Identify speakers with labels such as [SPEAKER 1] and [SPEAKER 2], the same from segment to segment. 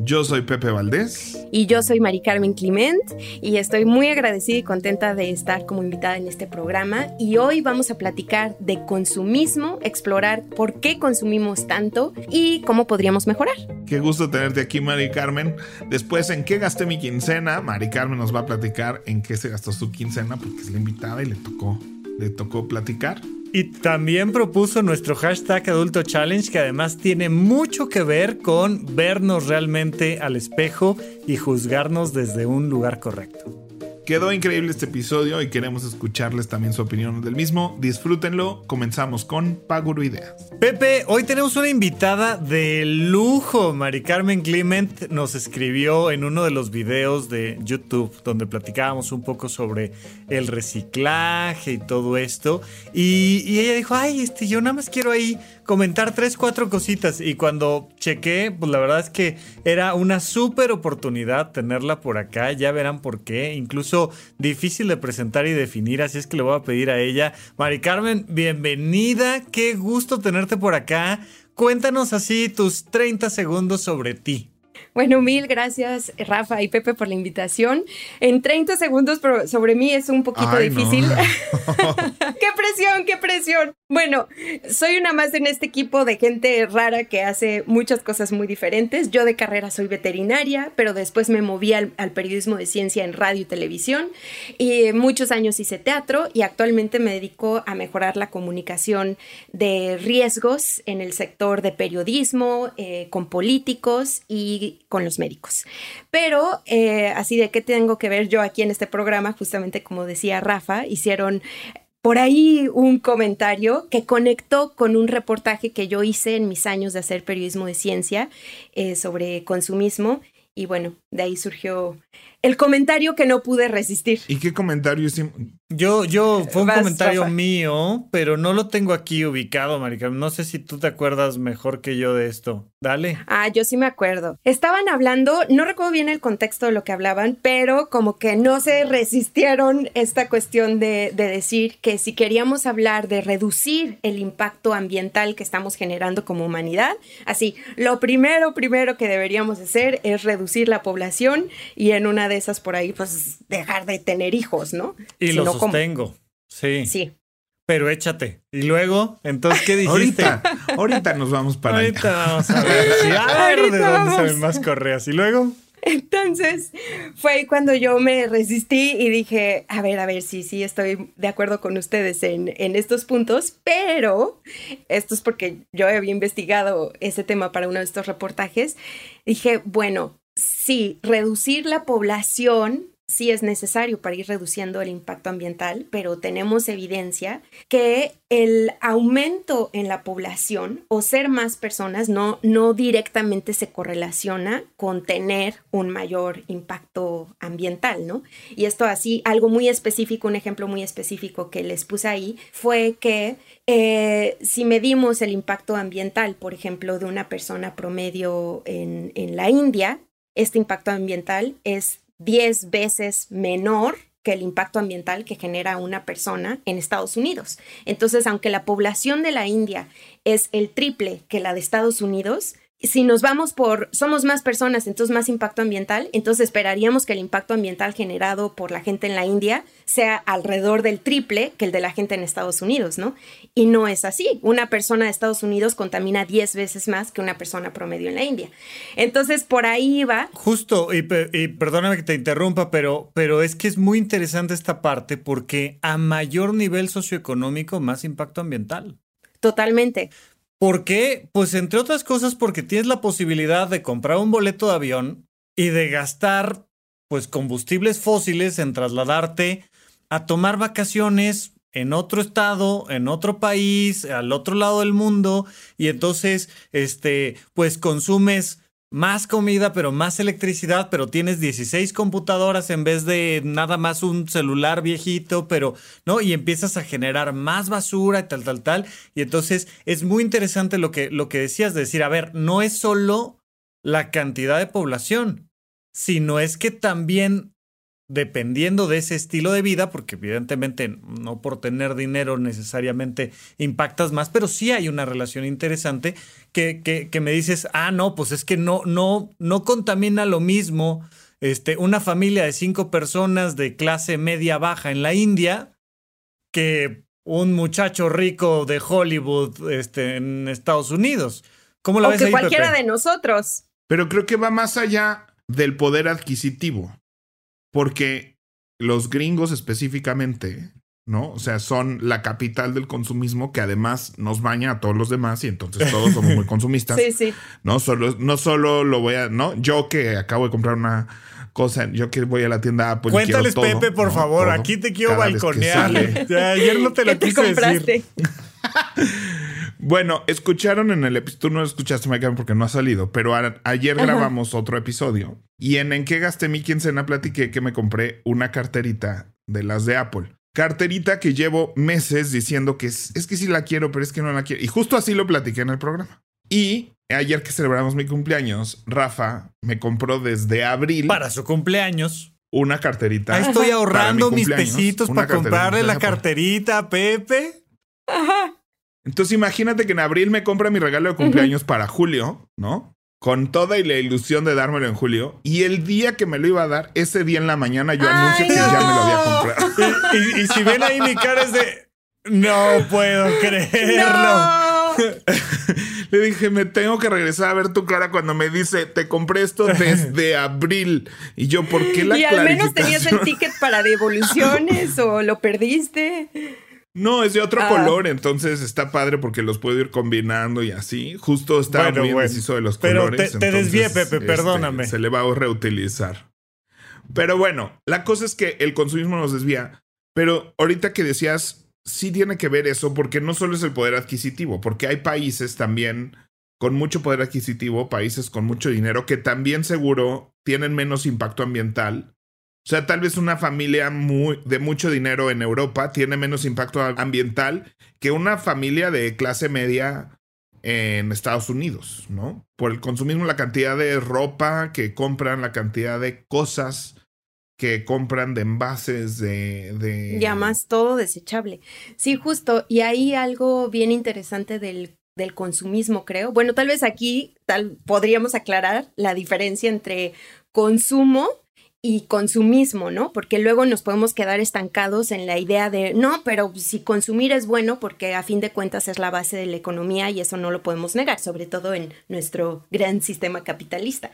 [SPEAKER 1] Yo soy Pepe Valdés.
[SPEAKER 2] Y yo soy Mari Carmen Clement y estoy muy agradecida y contenta de estar como invitada en este programa. Y hoy vamos a platicar de consumismo, explorar por qué consumimos tanto y cómo podríamos mejorar.
[SPEAKER 1] Qué gusto tenerte aquí, Mari Carmen. Después, ¿en qué gasté mi quincena? Mari Carmen nos va a platicar en qué se gastó su quincena porque es la invitada y le tocó, le tocó platicar.
[SPEAKER 3] Y también propuso nuestro hashtag Adulto Challenge, que además tiene mucho que ver con vernos realmente al espejo y juzgarnos desde un lugar correcto.
[SPEAKER 1] Quedó increíble este episodio y queremos escucharles también su opinión del mismo. Disfrútenlo. Comenzamos con Paguro Ideas.
[SPEAKER 3] Pepe, hoy tenemos una invitada de lujo. Mari Carmen Clement nos escribió en uno de los videos de YouTube donde platicábamos un poco sobre el reciclaje y todo esto. Y, ella dijo, ay, este, yo nada más quiero ahí comentar tres, cuatro cositas. Y cuando chequé, pues la verdad es que era una súper oportunidad tenerla por acá. Ya verán por qué. Incluso difícil de presentar y definir. Así es que le voy a pedir a ella. Mari Carmen, bienvenida. Qué gusto tenerte por acá. Cuéntanos así tus 30 segundos sobre ti.
[SPEAKER 2] Bueno, mil gracias Rafa y Pepe por la invitación. En 30 segundos pero sobre mí es un poquito
[SPEAKER 1] Ay,
[SPEAKER 2] difícil.
[SPEAKER 1] no.
[SPEAKER 2] ¡Qué presión, qué presión! Bueno, soy una más en este equipo de gente rara que hace muchas cosas muy diferentes. Yo de carrera soy veterinaria, pero después me moví al, al periodismo de ciencia en radio y televisión. Y muchos años hice teatro y actualmente me dedico a mejorar la comunicación de riesgos en el sector de periodismo, eh, con políticos y con los médicos. Pero eh, así de qué tengo que ver yo aquí en este programa, justamente como decía Rafa, hicieron por ahí un comentario que conectó con un reportaje que yo hice en mis años de hacer periodismo de ciencia eh, sobre consumismo. Y bueno, de ahí surgió el comentario que no pude resistir.
[SPEAKER 1] ¿Y qué comentario hicimos?
[SPEAKER 3] Yo, yo, fue un
[SPEAKER 2] Vas,
[SPEAKER 3] comentario
[SPEAKER 2] Rafa.
[SPEAKER 3] mío, pero no lo tengo aquí ubicado, Mari Carmen. No sé si tú te acuerdas mejor que yo de esto. Dale.
[SPEAKER 2] Ah, yo sí me acuerdo. Estaban hablando, no recuerdo bien el contexto de lo que hablaban, pero como que no se resistieron esta cuestión de, de decir que si queríamos hablar de reducir el impacto ambiental que estamos generando como humanidad, así, lo primero, primero que deberíamos hacer es reducir la población y en una de esas por ahí, pues dejar de tener hijos, ¿no?
[SPEAKER 3] Y
[SPEAKER 2] Si
[SPEAKER 3] lo
[SPEAKER 2] no, ¿cómo?
[SPEAKER 3] sostengo. Sí.
[SPEAKER 2] Sí.
[SPEAKER 3] Pero échate. Y luego, entonces, ¿qué dijiste?
[SPEAKER 1] Ahorita, ahorita nos vamos para allá.
[SPEAKER 3] Ahorita vamos a ver. Sí, a ver de dónde
[SPEAKER 2] vamos.
[SPEAKER 3] salen más correas. Y luego,
[SPEAKER 2] Entonces fue ahí cuando yo me resistí y dije, a ver, a ver, sí, sí, estoy de acuerdo con ustedes en, en estos puntos, pero esto es porque yo había investigado ese tema para uno de estos reportajes. Dije, bueno, sí, reducir la población sí es necesario para ir reduciendo el impacto ambiental, pero tenemos evidencia que el aumento en la población o ser más personas no, no directamente se correlaciona con tener un mayor impacto ambiental, ¿no? Y esto así, algo muy específico, un ejemplo muy específico que les puse ahí, fue que eh, si medimos el impacto ambiental, por ejemplo, de una persona promedio en, en la India, este impacto ambiental es 10 veces menor que el impacto ambiental que genera una persona en Estados Unidos. Entonces, aunque la población de la India es el triple que la de Estados Unidos, si nos vamos por, somos más personas, entonces más impacto ambiental, entonces esperaríamos que el impacto ambiental generado por la gente en la India sea alrededor del triple que el de la gente en Estados Unidos, ¿no? Y no es así. Una persona de Estados Unidos contamina 10 veces más que una persona promedio en la India. Entonces, por ahí va.
[SPEAKER 3] justo, y, pe- y perdóname que te interrumpa, pero, pero es que es muy interesante esta parte porque a mayor nivel socioeconómico, más impacto ambiental.
[SPEAKER 2] Totalmente.
[SPEAKER 3] ¿Por qué? Pues entre otras cosas porque tienes la posibilidad de comprar un boleto de avión y de gastar pues combustibles fósiles en trasladarte a tomar vacaciones en otro estado, en otro país, al otro lado del mundo y entonces este pues consumes más comida, pero más electricidad, pero tienes 16 computadoras en vez de nada más un celular viejito, pero, ¿no? Y empiezas a generar más basura y tal, tal, tal. Y entonces es muy interesante lo que, lo que decías de decir, a ver, no es solo la cantidad de población, sino es que también dependiendo de ese estilo de vida, porque evidentemente no por tener dinero necesariamente impactas más, pero sí hay una relación interesante que, que, me dices, ah, no, pues es que no, no, no contamina lo mismo este, una familia de cinco personas de clase media baja en la India que un muchacho rico de Hollywood este, en Estados Unidos. ¿Cómo la
[SPEAKER 2] o
[SPEAKER 3] ves
[SPEAKER 2] que cualquiera de nosotros.
[SPEAKER 1] Pero creo que va más allá del poder adquisitivo. Porque los gringos específicamente, ¿no? O sea, son la capital del consumismo que además nos baña a todos los demás y entonces todos somos muy consumistas.
[SPEAKER 2] sí, sí.
[SPEAKER 1] No solo, no solo lo voy a, ¿no? Yo que acabo de comprar una cosa, yo que voy a la tienda Apple.
[SPEAKER 3] Cuéntales, Pepe, por favor, aquí te quiero balconear. ayer no te lo quise decir.
[SPEAKER 1] Bueno, escucharon en el episodio, tú no escuchaste, Mike, porque no ha salido, pero ayer grabamos otro episodio y en En qué gasté mi quincena platiqué que me compré una carterita de las de Apple. Carterita que llevo meses diciendo que es, es que sí la quiero, pero es que no la quiero. Y justo así lo platiqué en el programa. Y ayer que celebramos mi cumpleaños, Rafa me compró desde abril.
[SPEAKER 3] Para su cumpleaños.
[SPEAKER 1] Una carterita.
[SPEAKER 3] estoy ahorrando mis pesitos para comprarle la carterita a Pepe.
[SPEAKER 2] Ajá.
[SPEAKER 1] Entonces imagínate que en abril me compra mi regalo de cumpleaños para julio, ¿no? Con toda y la ilusión de dármelo en julio. Y el día que me lo iba a dar, ese día en la mañana yo anuncio que ya me lo había comprado.
[SPEAKER 3] y, si ven ahí mi cara es de... No puedo creerlo.
[SPEAKER 1] Le dije, me tengo que regresar a ver tu cara cuando me dice, te compré esto desde abril. Y yo, ¿por qué la
[SPEAKER 2] Y al menos tenías el ticket para devoluciones o lo perdiste.
[SPEAKER 1] No, es de otro ah. color, entonces está padre porque los puedo ir combinando y así. Justo está muy indeciso de los colores.
[SPEAKER 3] Pero te, desvié, Pepe, este, perdóname.
[SPEAKER 1] Se le va a reutilizar. Pero bueno, la cosa es que el consumismo nos desvía. Pero ahorita que decías, sí tiene que ver eso, porque no solo es el poder adquisitivo, porque hay países también con mucho poder adquisitivo, países con mucho dinero, que también seguro tienen menos impacto ambiental o sea, tal vez una familia de mucho dinero en Europa tiene menos impacto ambiental que una familia de clase media en Estados Unidos, ¿no? Por el consumismo, la cantidad de ropa que compran, la cantidad de cosas que compran de envases, de... de...
[SPEAKER 2] Ya más todo desechable. Sí, justo. Y hay algo bien interesante del, del consumismo, creo. Bueno, tal vez aquí tal, podríamos aclarar la diferencia entre consumo y consumismo, ¿no? Porque luego nos podemos quedar estancados en la idea de, no, pero si consumir es bueno, porque a fin de cuentas es la base de la economía y eso no lo podemos negar, sobre todo en nuestro gran sistema capitalista.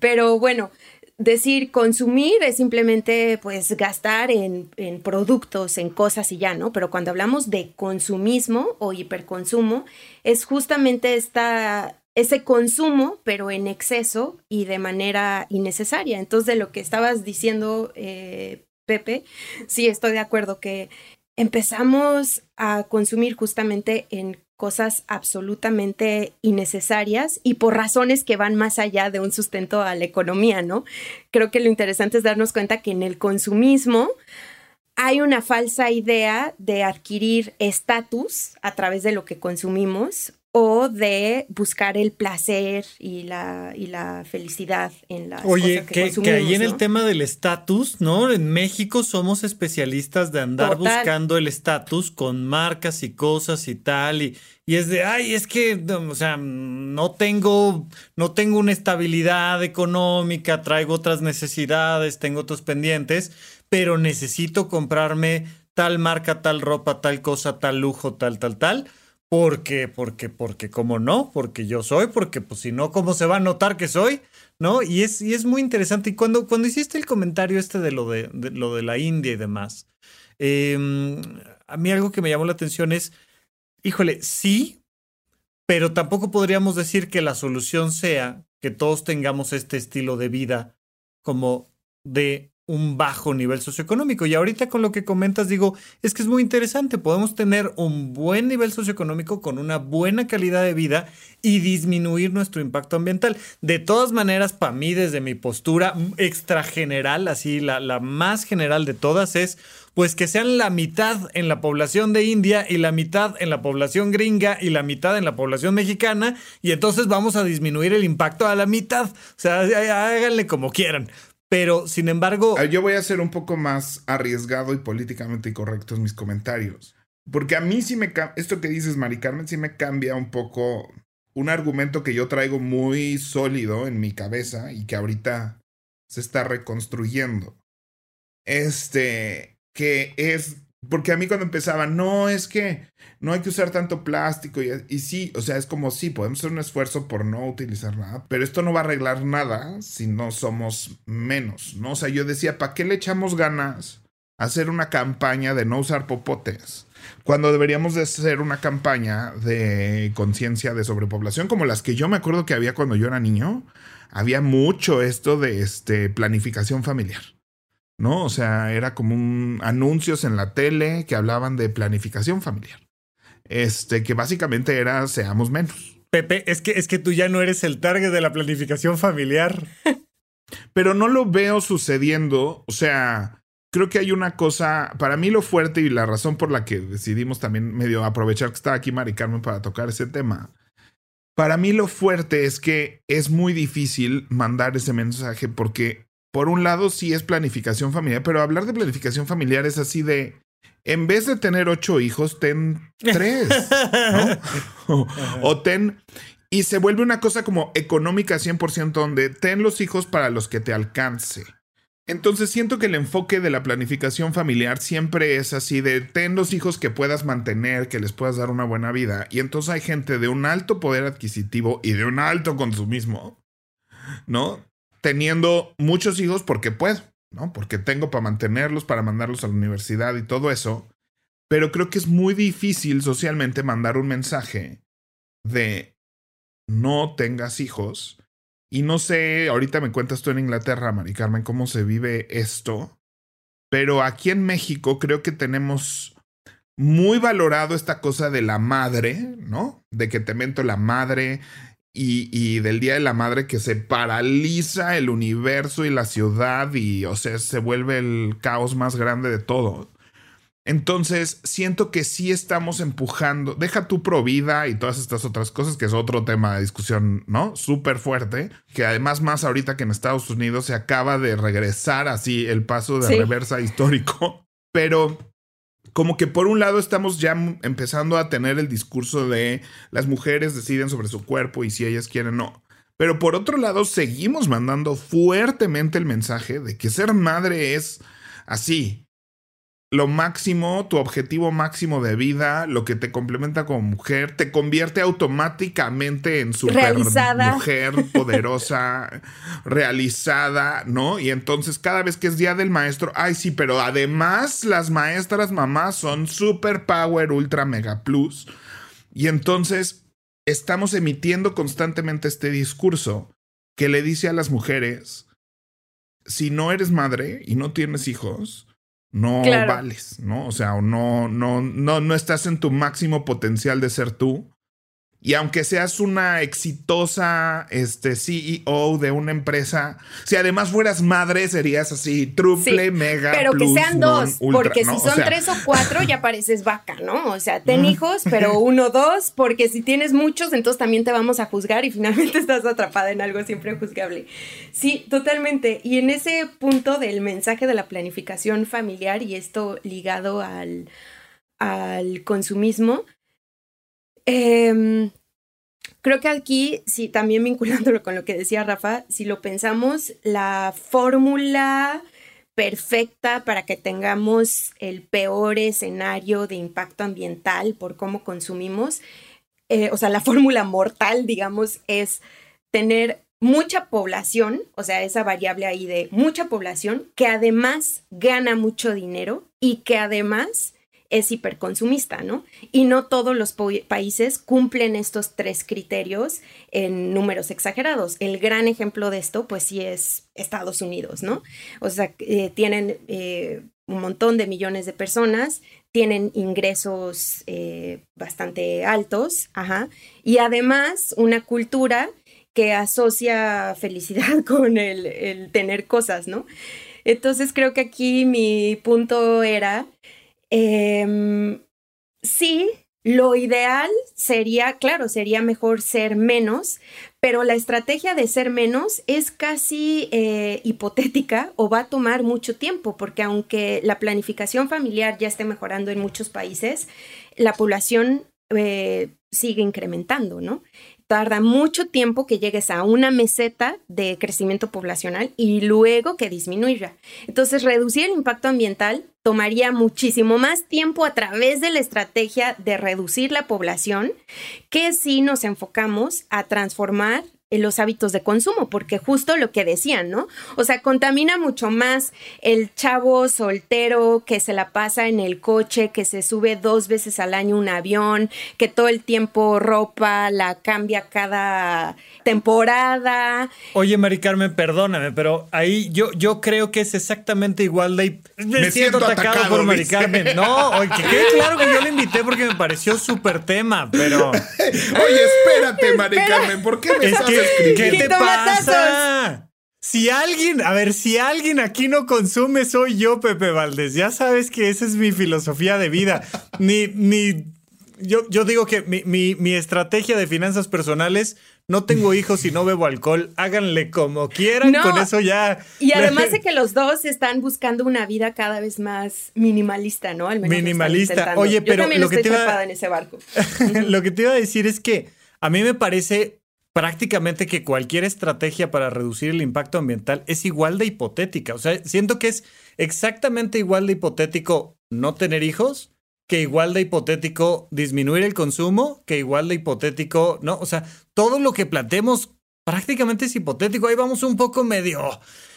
[SPEAKER 2] Pero bueno, decir consumir es simplemente pues gastar en, en, productos, en cosas y ya, ¿no? Pero cuando hablamos de consumismo o hiperconsumo, es justamente esta ese consumo, pero en exceso y de manera innecesaria. Entonces, de lo que estabas diciendo, eh, Pepe, sí estoy de acuerdo que empezamos a consumir justamente en cosas absolutamente innecesarias y por razones que van más allá de un sustento a la economía, ¿no? Creo que lo interesante es darnos cuenta que en el consumismo hay una falsa idea de adquirir estatus a través de lo que consumimos o de buscar el placer y la, y la felicidad en las
[SPEAKER 3] Oye,
[SPEAKER 2] cosas
[SPEAKER 3] que, que ahí en el tema del estatus, ¿no? En México somos especialistas de andar buscando el estatus con marcas y cosas y tal, y, y es de, ay, es que, o sea, no tengo, no tengo una estabilidad económica, traigo otras necesidades, tengo otros pendientes, pero necesito comprarme tal marca, tal ropa, tal cosa, tal lujo, tal, tal, tal porque, porque, porque, como no, porque yo soy, porque pues si no, ¿cómo se va a notar que soy? ¿No? Y es, y es muy interesante. Y cuando, cuando hiciste el comentario este de lo de, lo de la India y demás, em, a mí algo que me llamó la atención es, híjole, sí, pero tampoco podríamos decir que la solución sea que todos tengamos este estilo de vida como de un bajo nivel socioeconómico. Y ahorita con lo que comentas digo, es que es muy interesante, podemos tener un buen nivel socioeconómico con una buena calidad de vida y disminuir nuestro impacto ambiental. De todas maneras, para mí, desde mi postura extra general, así la, la más general de todas es pues que sean la mitad en la población de India y la mitad en la población gringa y la mitad en la población mexicana y entonces vamos a disminuir el impacto a la mitad. O sea, háganle como quieran. Pero, sin embargo...
[SPEAKER 1] Ah, yo voy a ser un poco más arriesgado y políticamente incorrecto en mis comentarios. Porque a mí sí me... Esto que dices, Mari Carmen, sí me cambia un poco un argumento que yo traigo muy sólido en mi cabeza y que ahorita se está reconstruyendo. Este, que es, porque a mí cuando empezaba, no, es que no hay que usar tanto plástico y, sí, o sea, es como sí, podemos hacer un esfuerzo por no utilizar nada, pero esto no va a arreglar nada si no somos menos, ¿no? O sea, yo decía, ¿para qué le echamos ganas a hacer una campaña de no usar popotes? Cuando deberíamos de hacer una campaña de conciencia de sobrepoblación como las que yo me acuerdo que había cuando yo era niño, había mucho esto de este planificación familiar. ¿No? O sea, era como un anuncios en la tele que hablaban de planificación familiar. Este, que básicamente era seamos menos.
[SPEAKER 3] Pepe, es que, es que tú ya no eres el target de la planificación familiar.
[SPEAKER 1] Pero no lo veo sucediendo. O sea, creo que hay una cosa, para mí lo fuerte y la razón por la que decidimos también medio aprovechar que está aquí Mari Carmen para tocar ese tema. Para mí lo fuerte es que es muy difícil mandar ese mensaje porque por un lado sí es planificación familiar, pero hablar de planificación familiar es así de, en vez de tener ocho hijos, ten tres, ¿no? o, ten, y se vuelve una cosa como económica 100%, donde ten los hijos para los que te alcance. Entonces siento que el enfoque de la planificación familiar siempre es así de ten los hijos que puedas mantener, que les puedas dar una buena vida. Y entonces hay gente de un alto poder adquisitivo y de un alto consumismo, ¿no? Teniendo muchos hijos porque puedo, ¿no? Porque tengo para mantenerlos, para mandarlos a la universidad y todo eso. Pero creo que es muy difícil socialmente mandar un mensaje de no tengas hijos. Y no sé, ahorita me cuentas tú en Inglaterra, Mari Carmen, cómo se vive esto. Pero aquí en México creo que tenemos muy valorado esta cosa de la madre, ¿no? De que te mento la madre, y, del Día de la Madre que se paraliza el universo y la ciudad y, o sea, se vuelve el caos más grande de todo. Entonces, siento que sí estamos empujando, deja tu pro vida y todas estas otras cosas, que es otro tema de discusión, ¿no? Súper fuerte, que además más ahorita que en Estados Unidos se acaba de regresar así el paso de reversa histórico, pero como que por un lado estamos ya empezando a tener el discurso de las mujeres deciden sobre su cuerpo y si ellas quieren no. Pero por otro lado seguimos mandando fuertemente el mensaje de que ser madre es así, lo máximo, tu objetivo máximo de vida, lo que te complementa como mujer, te convierte automáticamente en super mujer poderosa, realizada, ¿no? Y entonces cada vez que es día del maestro, ay sí, pero además las maestras mamás son super power, ultra mega plus. Y entonces estamos emitiendo constantemente este discurso que le dice a las mujeres, si no eres madre y no tienes hijos, no vales, ¿no? O sea, no, no, no, no estás en tu máximo potencial de ser tú. Y aunque seas una exitosa este, CEO de una empresa, si además fueras madre, serías así, triple, mega.
[SPEAKER 2] Pero que sean dos, porque si son tres o cuatro, ya pareces vaca, ¿no? O sea, ten hijos, pero uno, dos, porque si tienes muchos, entonces también te vamos a juzgar y finalmente estás atrapada en algo siempre juzgable. Sí, totalmente. Y en ese punto del mensaje de la planificación familiar y esto ligado al, al consumismo, Em, creo que aquí, sí, también vinculándolo con lo que decía Rafa, si lo pensamos, la fórmula perfecta para que tengamos el peor escenario de impacto ambiental por cómo consumimos, eh, o sea, la fórmula mortal, digamos, es tener mucha población, o sea, esa variable ahí de mucha población, que además gana mucho dinero y que además es hiperconsumista, ¿no? Y no todos los países cumplen estos tres criterios en números exagerados. El gran ejemplo de esto, pues sí es Estados Unidos, ¿no? O sea, eh, tienen eh, un montón de millones de personas, tienen ingresos eh, bastante altos, ajá, y además una cultura que asocia felicidad con el, tener cosas, ¿no? Entonces creo que aquí mi punto era, em, sí, lo ideal sería, claro, sería mejor ser menos, pero la estrategia de ser menos es casi eh, hipotética o va a tomar mucho tiempo, porque aunque la planificación familiar ya esté mejorando en muchos países, la población eh, sigue incrementando, ¿no? Tarda mucho tiempo que llegues a una meseta de crecimiento poblacional y luego que disminuya. Entonces, reducir el impacto ambiental tomaría muchísimo más tiempo a través de la estrategia de reducir la población que si nos enfocamos a transformar los hábitos de consumo, porque justo lo que decían, ¿no? O sea, contamina mucho más el chavo soltero que se la pasa en el coche, que se sube dos veces al año un avión, que todo el tiempo ropa la cambia cada temporada.
[SPEAKER 3] Oye, Mari Carmen, perdóname, pero ahí yo, yo creo que es exactamente igual de...
[SPEAKER 1] Me, siento, atacado, por Mari Carmen.
[SPEAKER 3] No, oye, que quede claro que yo le invité porque me pareció súper tema, pero...
[SPEAKER 1] oye, espérate, Mari Carmen, ¿por qué me estás
[SPEAKER 3] ¿Qué te pasa? Si alguien, a ver, si alguien aquí no consume, soy yo, Pepe Valdés. Ya sabes que esa es mi filosofía de vida. Ni, ni, yo, yo digo que mi, mi estrategia de finanzas personales no tengo hijos y no bebo alcohol, háganle como quieran, con eso ya.
[SPEAKER 2] Y además de que los dos están buscando una vida cada vez más minimalista, ¿no?
[SPEAKER 3] Al menos minimalista. Oye, pero
[SPEAKER 2] lo que te iba, en ese barco.
[SPEAKER 3] lo que te iba a decir es que a mí me parece prácticamente que cualquier estrategia para reducir el impacto ambiental es igual de hipotética. O sea, siento que es exactamente igual de hipotético no tener hijos que igual de hipotético disminuir el consumo, que igual de hipotético, ¿no? O sea, todo lo que planteemos prácticamente es hipotético. Ahí vamos un poco medio,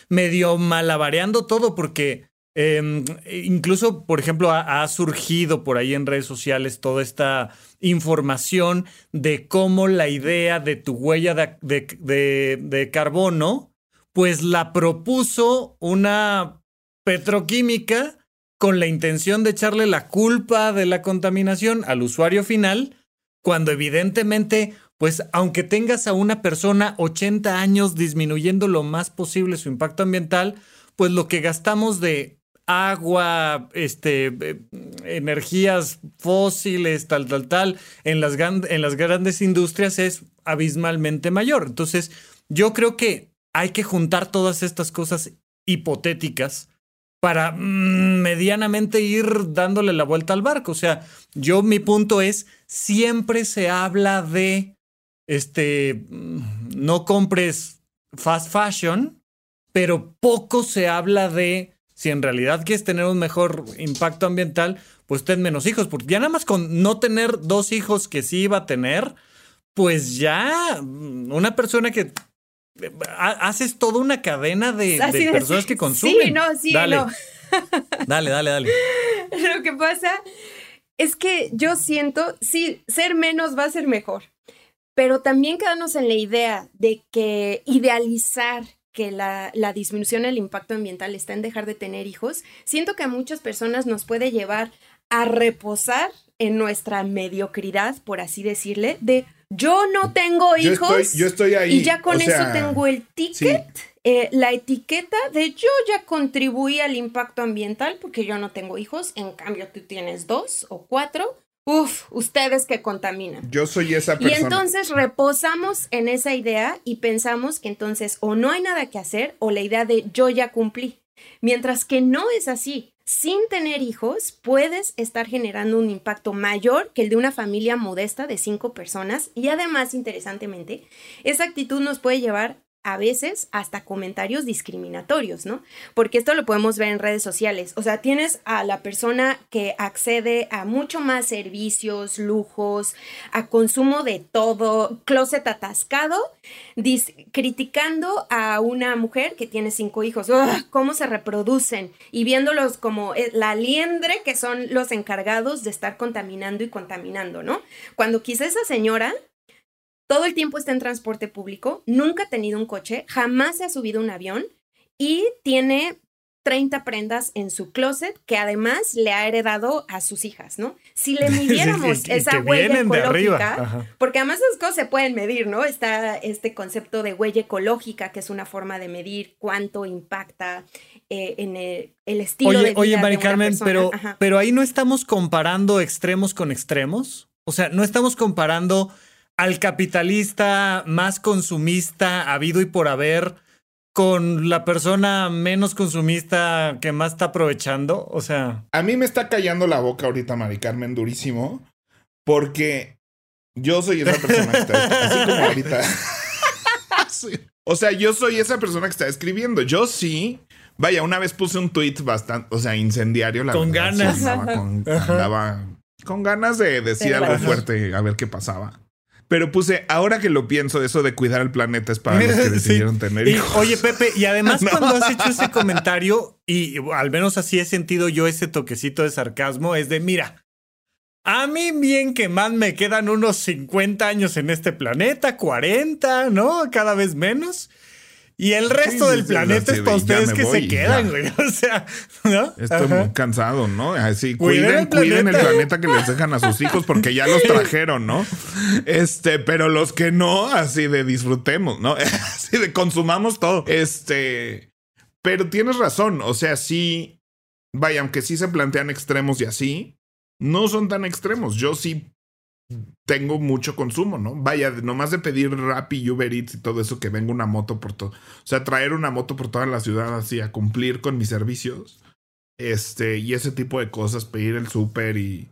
[SPEAKER 3] medio malabareando todo porque em, incluso, por ejemplo, ha, surgido por ahí en redes sociales toda esta información de cómo la idea de tu huella de, de carbono, pues la propuso una petroquímica con la intención de echarle la culpa de la contaminación al usuario final, cuando evidentemente, pues aunque tengas a una persona 80 años disminuyendo lo más posible su impacto ambiental, pues lo que gastamos de agua, este, eh, energías fósiles, tal, tal, tal, en las, en las grandes industrias es abismalmente mayor. Entonces, yo creo que hay que juntar todas estas cosas hipotéticas para mm, medianamente ir dándole la vuelta al barco. O sea, yo mi punto es, siempre se habla de, este, mm, no compres fast fashion, pero poco se habla de, si en realidad quieres tener un mejor impacto ambiental, pues ten menos hijos, porque ya nada más con no tener dos hijos que sí iba a tener, pues ya mm, una persona que haces toda una cadena de, personas que consumen.
[SPEAKER 2] Sí, no, sí,
[SPEAKER 3] dale.
[SPEAKER 2] no.
[SPEAKER 3] dale, dale, dale.
[SPEAKER 2] Lo que pasa es que yo siento, sí, ser menos va a ser mejor, pero también quedarnos en la idea de que idealizar que la, la disminución del impacto ambiental está en dejar de tener hijos, siento que a muchas personas nos puede llevar a reposar en nuestra mediocridad, por así decirle, de yo no tengo hijos.
[SPEAKER 1] Yo estoy, ahí.
[SPEAKER 2] Y ya con eso tengo el ticket, eh, la etiqueta de yo ya contribuí al impacto ambiental porque yo no tengo hijos. En cambio, tú tienes dos o cuatro. Uf, ustedes que contaminan.
[SPEAKER 1] Yo soy esa persona.
[SPEAKER 2] Y entonces reposamos en esa idea y pensamos que entonces o no hay nada que hacer o la idea de yo ya cumplí. Mientras que no es así sin tener hijos, puedes estar generando un impacto mayor que el de una familia modesta de cinco personas y además, interesantemente, esa actitud nos puede llevar a veces hasta comentarios discriminatorios, ¿no? Porque esto lo podemos ver en redes sociales. O sea, tienes a la persona que accede a mucho más servicios, lujos, a consumo de todo, closet atascado, criticando a una mujer que tiene cinco hijos, cómo se reproducen y viéndolos como eh, la liendre que son los encargados de estar contaminando y contaminando, ¿no? Cuando quizá esa señora todo el tiempo está en transporte público, nunca ha tenido un coche, jamás se ha subido un avión y tiene 30 prendas en su closet que además le ha heredado a sus hijas, ¿no? Si le midiéramos esa huella ecológica, porque además esas cosas se pueden medir, ¿no? Está este concepto de huella ecológica, que es una forma de medir cuánto impacta eh, en el, estilo de vida
[SPEAKER 3] Oye, Mari Carmen, pero, pero ahí no estamos comparando extremos con extremos. O sea, no estamos comparando al capitalista más consumista habido y por haber con la persona menos consumista que más está aprovechando? O sea.
[SPEAKER 1] A mí me está callando la boca ahorita, Mari Carmen, durísimo, porque yo soy esa persona que está así como ahorita. O sea, yo soy esa persona que está escribiendo. Yo sí. Vaya, una vez puse un tweet bastante, o sea, incendiario. La
[SPEAKER 3] con ganas.
[SPEAKER 1] andaba con ganas de decir algo fuerte, a ver qué pasaba. Pero puse, ahora que lo pienso, eso de cuidar el planeta es para los que decidieron tener hijos.
[SPEAKER 3] oye, Pepe, y además cuando has hecho ese comentario, y al menos así he sentido yo ese toquecito de sarcasmo, es de, mira, a mí bien que más me quedan unos 50 años en este planeta, 40, ¿no? Cada vez menos. Y el resto del planeta es para ustedes que se quedan, güey. O sea, ¿no?
[SPEAKER 1] Estoy muy cansado, ¿no? Así, cuiden, el, cuiden el planeta que les dejan a sus hijos porque ya los trajeron, ¿no? Este, pero los que no, así de disfrutemos, ¿no? Así de consumamos todo. Este, pero tienes razón, o sea, sí, vaya, aunque sí se plantean extremos y así, no son tan extremos. Yo sí tengo mucho consumo, ¿no? Vaya, nomás de pedir Rappi, Uber Eats y todo eso, que venga una moto por todo. O sea, traer una moto por toda la ciudad así a cumplir con mis servicios. Este, y ese tipo de cosas, pedir el súper y,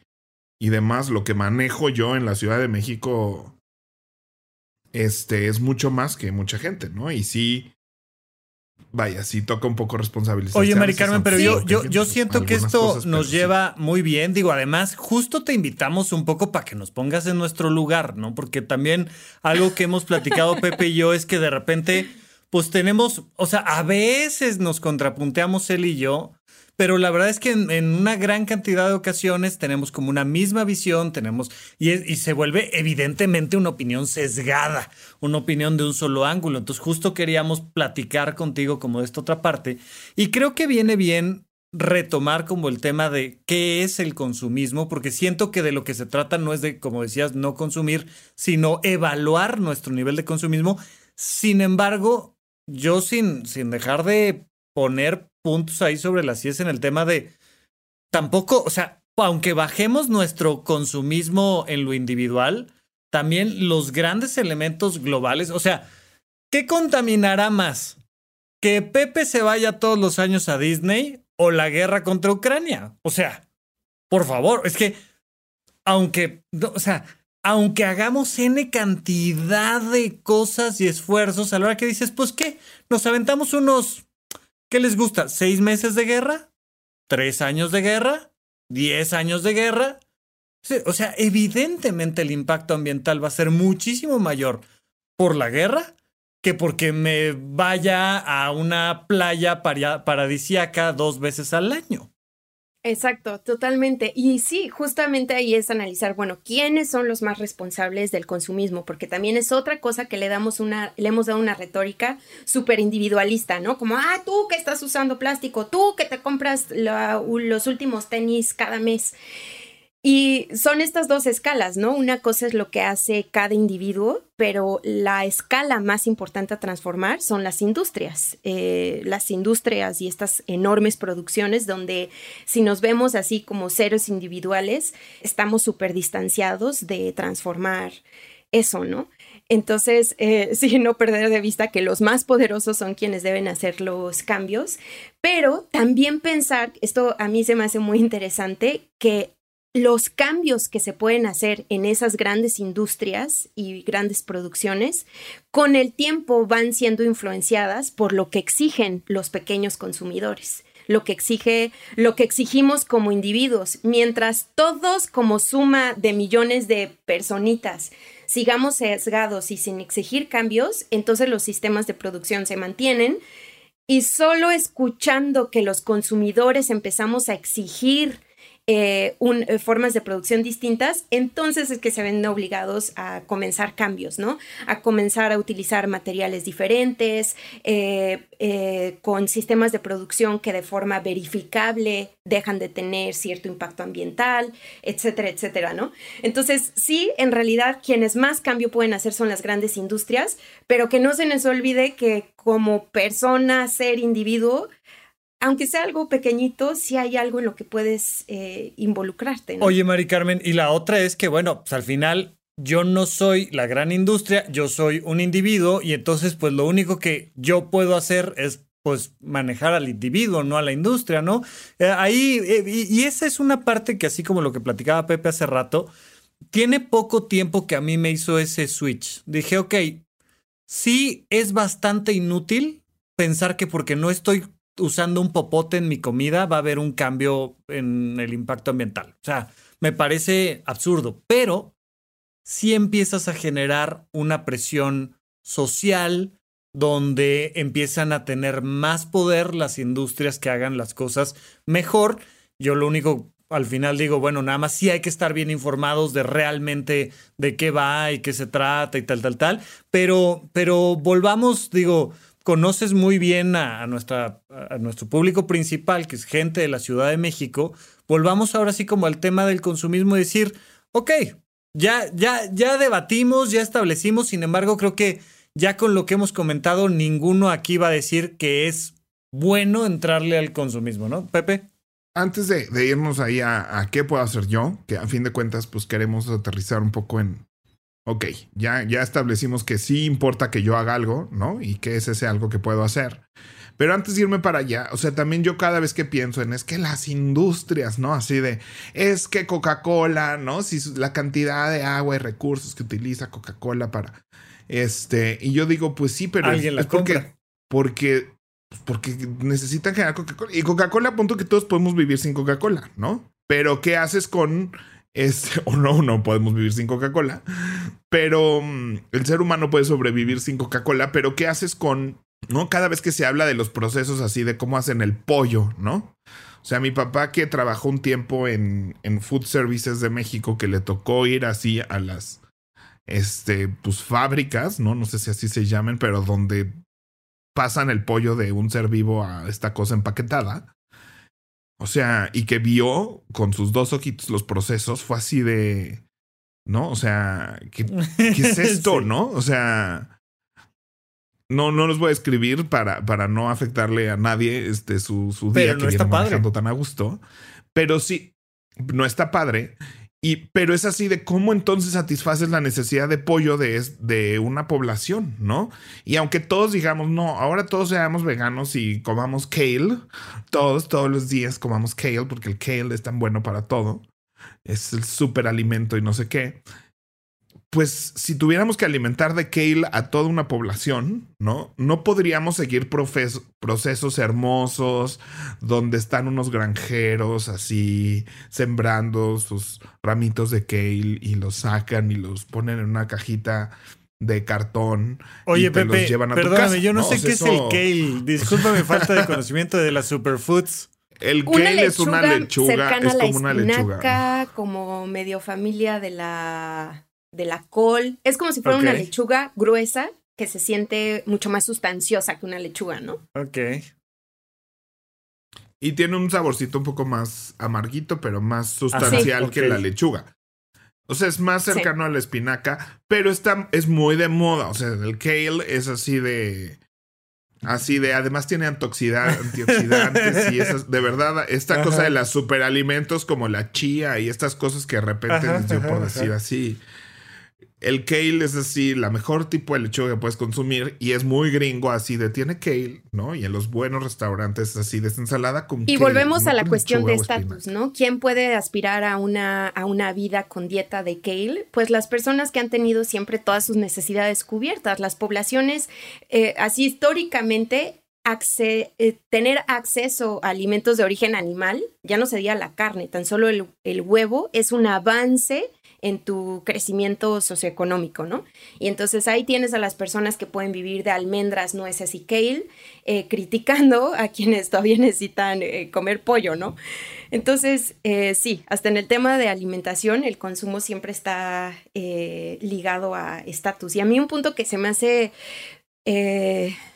[SPEAKER 1] y demás. Lo que manejo yo en la Ciudad de México, este, es mucho más que mucha gente, ¿no? Y sí, vaya, sí toca un poco responsabilidad.
[SPEAKER 3] Oye, Mari Carmen, pero yo, yo, yo siento que esto nos lleva muy bien. Digo, además, justo te invitamos un poco para que nos pongas en nuestro lugar, ¿no? Porque también algo que hemos platicado Pepe y yo es que de repente, pues tenemos, o sea, a veces nos contrapunteamos él y yo pero la verdad es que en, una gran cantidad de ocasiones tenemos como una misma visión, tenemos, y, y, se vuelve evidentemente una opinión sesgada, una opinión de un solo ángulo. Entonces justo queríamos platicar contigo como de esta otra parte, y creo que viene bien retomar como el tema de qué es el consumismo, porque siento que de lo que se trata no es de, como decías, no consumir, sino evaluar nuestro nivel de consumismo. Sin embargo, yo sin, sin dejar de poner puntos ahí sobre las IES en el tema de tampoco, o sea, aunque bajemos nuestro consumismo en lo individual, también los grandes elementos globales, o sea, ¿qué contaminará más? ¿Que Pepe se vaya todos los años a Disney o la guerra contra Ucrania? O sea, por favor, es que, aunque, o sea, aunque hagamos N cantidad de cosas y esfuerzos, a la hora que dices, pues qué, nos aventamos unos ¿Qué les gusta? ¿Seis meses de guerra? ¿Tres años de guerra? ¿Diez años de guerra? o sea, evidentemente el impacto ambiental va a ser muchísimo mayor por la guerra que porque me vaya a una playa paradisíaca dos veces al año.
[SPEAKER 2] Exacto, totalmente. Y sí, justamente ahí es analizar, bueno, quiénes son los más responsables del consumismo, porque también es otra cosa que le damos una, le hemos dado una retórica súper individualista, ¿no? Como, ah, tú que estás usando plástico, tú que te compras los últimos tenis cada mes. Y son estas dos escalas, ¿no? Una cosa es lo que hace cada individuo, pero la escala más importante a transformar son las industrias. Eh, las industrias y estas enormes producciones donde si nos vemos así como seres individuales, estamos súper distanciados de transformar eso, ¿no? Entonces, eh, sí, no perder de vista que los más poderosos son quienes deben hacer los cambios, pero también pensar, esto a mí se me hace muy interesante, que los cambios que se pueden hacer en esas grandes industrias y grandes producciones, con el tiempo van siendo influenciadas por lo que exigen los pequeños consumidores lo que exige, lo que exigimos como individuos, mientras todos como suma de millones de personitas sigamos sesgados y sin exigir cambios, entonces los sistemas de producción se mantienen. Y solo escuchando que los consumidores empezamos a exigir eh, eh, formas de producción distintas, entonces es que se ven obligados a comenzar cambios, ¿no? A comenzar a utilizar materiales diferentes, eh, con sistemas de producción que de forma verificable dejan de tener cierto impacto ambiental, etcétera, etcétera, ¿no? Entonces, sí, en realidad quienes más cambio pueden hacer son las grandes industrias, pero que no se nos olvide que como persona, ser individuo, aunque sea algo pequeñito, sí hay algo en lo que puedes eh, involucrarte.
[SPEAKER 3] Oye, Mari Carmen, y la otra es que, bueno, pues al final yo no soy la gran industria, yo soy un individuo y entonces pues lo único que yo puedo hacer es pues manejar al individuo, no a la industria, ¿no? Eh, ahí, eh, y, esa es una parte que así como lo que platicaba Pepe hace rato, tiene poco tiempo que a mí me hizo ese switch. Dije, ok, sí es bastante inútil pensar que porque no estoy usando un popote en mi comida va a haber un cambio en el impacto ambiental. O sea, me parece absurdo, pero si empiezas a generar una presión social donde empiezan a tener más poder las industrias que hagan las cosas mejor. Yo lo único al final digo, bueno, nada más sí hay que estar bien informados de realmente de qué va y qué se trata y tal, tal, tal. Pero, pero volvamos, digo, conoces muy bien a, nuestra, a nuestro público principal, que es gente de la Ciudad de México, volvamos ahora sí como al tema del consumismo y decir, ok, ya, ya, ya debatimos, ya establecimos, sin embargo, creo que ya con lo que hemos comentado, ninguno aquí va a decir que es bueno entrarle al consumismo, ¿no? Pepe.
[SPEAKER 1] Antes de, irnos ahí a, a, qué puedo hacer yo, que a fin de cuentas, pues queremos aterrizar un poco en, ok, ya, ya establecimos que sí importa que yo haga algo, ¿no? Y que es ese algo que puedo hacer. Pero antes de irme para allá, o sea, también yo cada vez que pienso en es que las industrias, ¿no? Así de, es que Coca-Cola, ¿no? Si la cantidad de agua y recursos que utiliza Coca-Cola para, este, y yo digo, pues sí, pero
[SPEAKER 3] ¿Alguien la
[SPEAKER 1] porque, porque, porque necesitan generar Coca-Cola. Y Coca-Cola, punto que todos podemos vivir sin Coca-Cola, ¿no? Pero ¿qué haces con este, o no, no podemos vivir sin Coca-Cola, pero mm, el ser humano puede sobrevivir sin Coca-Cola, pero ¿qué haces con, no? Cada vez que se habla de los procesos así, de cómo hacen el pollo, ¿no? O sea, mi papá que trabajó un tiempo en, en Food Services de México, que le tocó ir así a las, este, pues fábricas, ¿no? No sé si así se llamen, pero donde pasan el pollo de un ser vivo a esta cosa empaquetada. O sea, y que vio con sus dos ojitos los procesos, fue así de. ¿No? O sea, ¿qué, es esto, no? O sea. No, no los voy a escribir para, para no afectarle a nadie este, su, su día que está manejando tan a gusto. Pero sí, no está padre. Y, pero es así de cómo entonces satisfaces la necesidad de pollo de, de una población, ¿no? Y aunque todos digamos, no, ahora todos seamos veganos y comamos kale, todos, todos los días comamos kale, porque el kale es tan bueno para todo, es el super alimento y no sé qué pues si tuviéramos que alimentar de kale a toda una población, ¿no? No podríamos seguir procesos hermosos donde están unos granjeros así sembrando sus ramitos de kale y los sacan y los ponen en una cajita de cartón.
[SPEAKER 3] Oye,
[SPEAKER 1] y
[SPEAKER 3] te
[SPEAKER 1] Pepe, los llevan a perdóname,
[SPEAKER 3] yo no, sé qué es el kale. Discúlpame falta de conocimiento de las superfoods.
[SPEAKER 1] El kale es una lechuga, es como una lechuga.
[SPEAKER 2] Como medio familia de la de la col. Es como si fuera una lechuga gruesa que se siente mucho más sustanciosa que una lechuga, ¿no?
[SPEAKER 3] Ok.
[SPEAKER 1] Y tiene un saborcito un poco más amarguito, pero más sustancial que la lechuga. O sea, es más cercano a la espinaca, pero está, es muy de moda. O sea, el kale es así de. Así de, además tiene antioxidantes y esas, de verdad, esta cosa de los superalimentos como la chía y estas cosas que de repente les dio por decir así el kale es así, la mejor tipo de lechuga que puedes consumir y es muy gringo así de tiene kale, ¿no? Y en los buenos restaurantes así de esta ensalada con
[SPEAKER 2] Y volvemos a la cuestión de estatus, ¿no? ¿Quién puede aspirar a una, a una vida con dieta de kale? Pues las personas que han tenido siempre todas sus necesidades cubiertas, las poblaciones, eh, así históricamente eh, tener acceso a alimentos de origen animal, ya no sería la carne, tan solo el, el huevo es un avance en tu crecimiento socioeconómico, ¿no? Y entonces ahí tienes a las personas que pueden vivir de almendras, nueces y kale, eh, criticando a quienes todavía necesitan eh, comer pollo, ¿no? Entonces, eh, sí, hasta en el tema de alimentación, el consumo siempre está ligado a estatus. Y a mí un punto que se me hace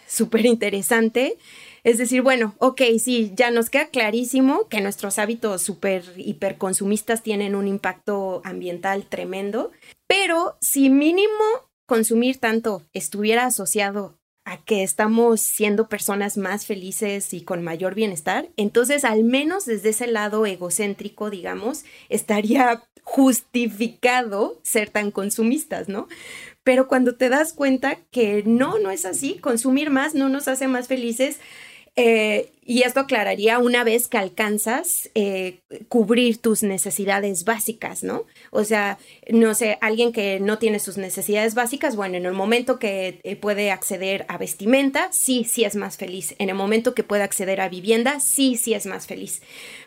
[SPEAKER 2] súper interesante es decir, bueno, ok, sí, ya nos queda clarísimo que nuestros hábitos súper hiperconsumistas tienen un impacto ambiental tremendo, pero si mínimo consumir tanto estuviera asociado a que estamos siendo personas más felices y con mayor bienestar, entonces al menos desde ese lado egocéntrico, digamos, estaría justificado ser tan consumistas, ¿no? Pero cuando te das cuenta que no, no es así, consumir más no nos hace más felices, eh, y esto aclararía una vez que alcanzas eh, cubrir tus necesidades básicas, ¿no? O sea, no sé, alguien que no tiene sus necesidades básicas, bueno, en el momento que eh, puede acceder a vestimenta, sí, sí es más feliz. En el momento que puede acceder a vivienda, sí, sí es más feliz.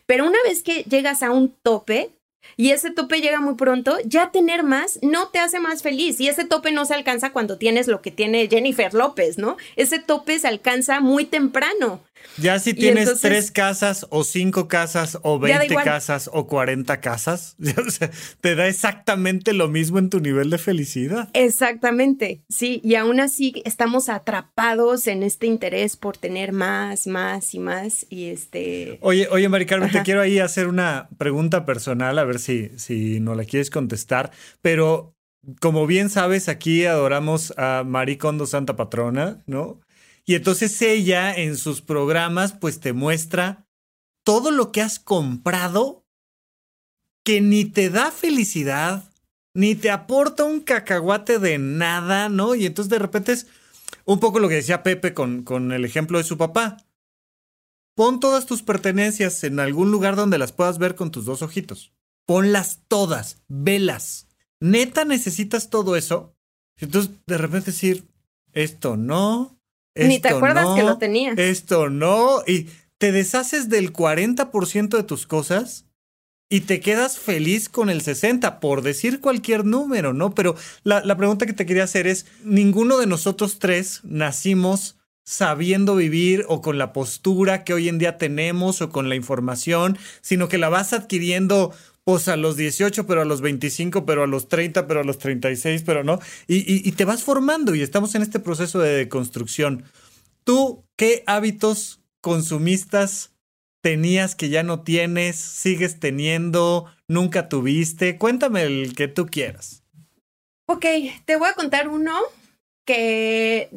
[SPEAKER 2] Pero una vez que llegas a un tope, y ese tope llega muy pronto, ya tener más no te hace más feliz y ese tope no se alcanza cuando tienes lo que tiene Jennifer López, ¿no? Ese tope se alcanza muy temprano.
[SPEAKER 3] Ya si tienes tres casas o cinco casas o veinte casas o cuarenta casas, te da exactamente lo mismo en tu nivel de felicidad.
[SPEAKER 2] Exactamente, sí, y aún así estamos atrapados en este interés por tener más, más y más y este...
[SPEAKER 3] Oye, oye, Mari Carmen, te quiero ahí hacer una pregunta personal, a ver si, si no la quieres contestar, pero como bien sabes, aquí adoramos a Maricondo Santa Patrona, ¿no? Y entonces ella en sus programas pues te muestra todo lo que has comprado que ni te da felicidad, ni te aporta un cacahuate de nada, ¿no? Y entonces de repente es un poco lo que decía Pepe con, con el ejemplo de su papá. Pon todas tus pertenencias en algún lugar donde las puedas ver con tus dos ojitos. Ponlas todas, velas. Neta necesitas todo eso. Entonces de repente decir, esto no,
[SPEAKER 2] ni te acuerdas que lo tenía.
[SPEAKER 3] Esto no. Y te deshaces del 40% de tus cosas y te quedas feliz con el 60%, por decir cualquier número, ¿no? Pero la, la pregunta que te quería hacer es, ninguno de nosotros tres nacimos sabiendo vivir o con la postura que hoy en día tenemos o con la información, sino que la vas adquiriendo pues a los 18, pero a los 25, pero a los 30, pero a los 36, pero no. Y, y, te vas formando y estamos en este proceso de construcción. ¿Tú qué hábitos consumistas tenías que ya no tienes, sigues teniendo, nunca tuviste? Cuéntame el que tú quieras.
[SPEAKER 2] Ok, te voy a contar uno que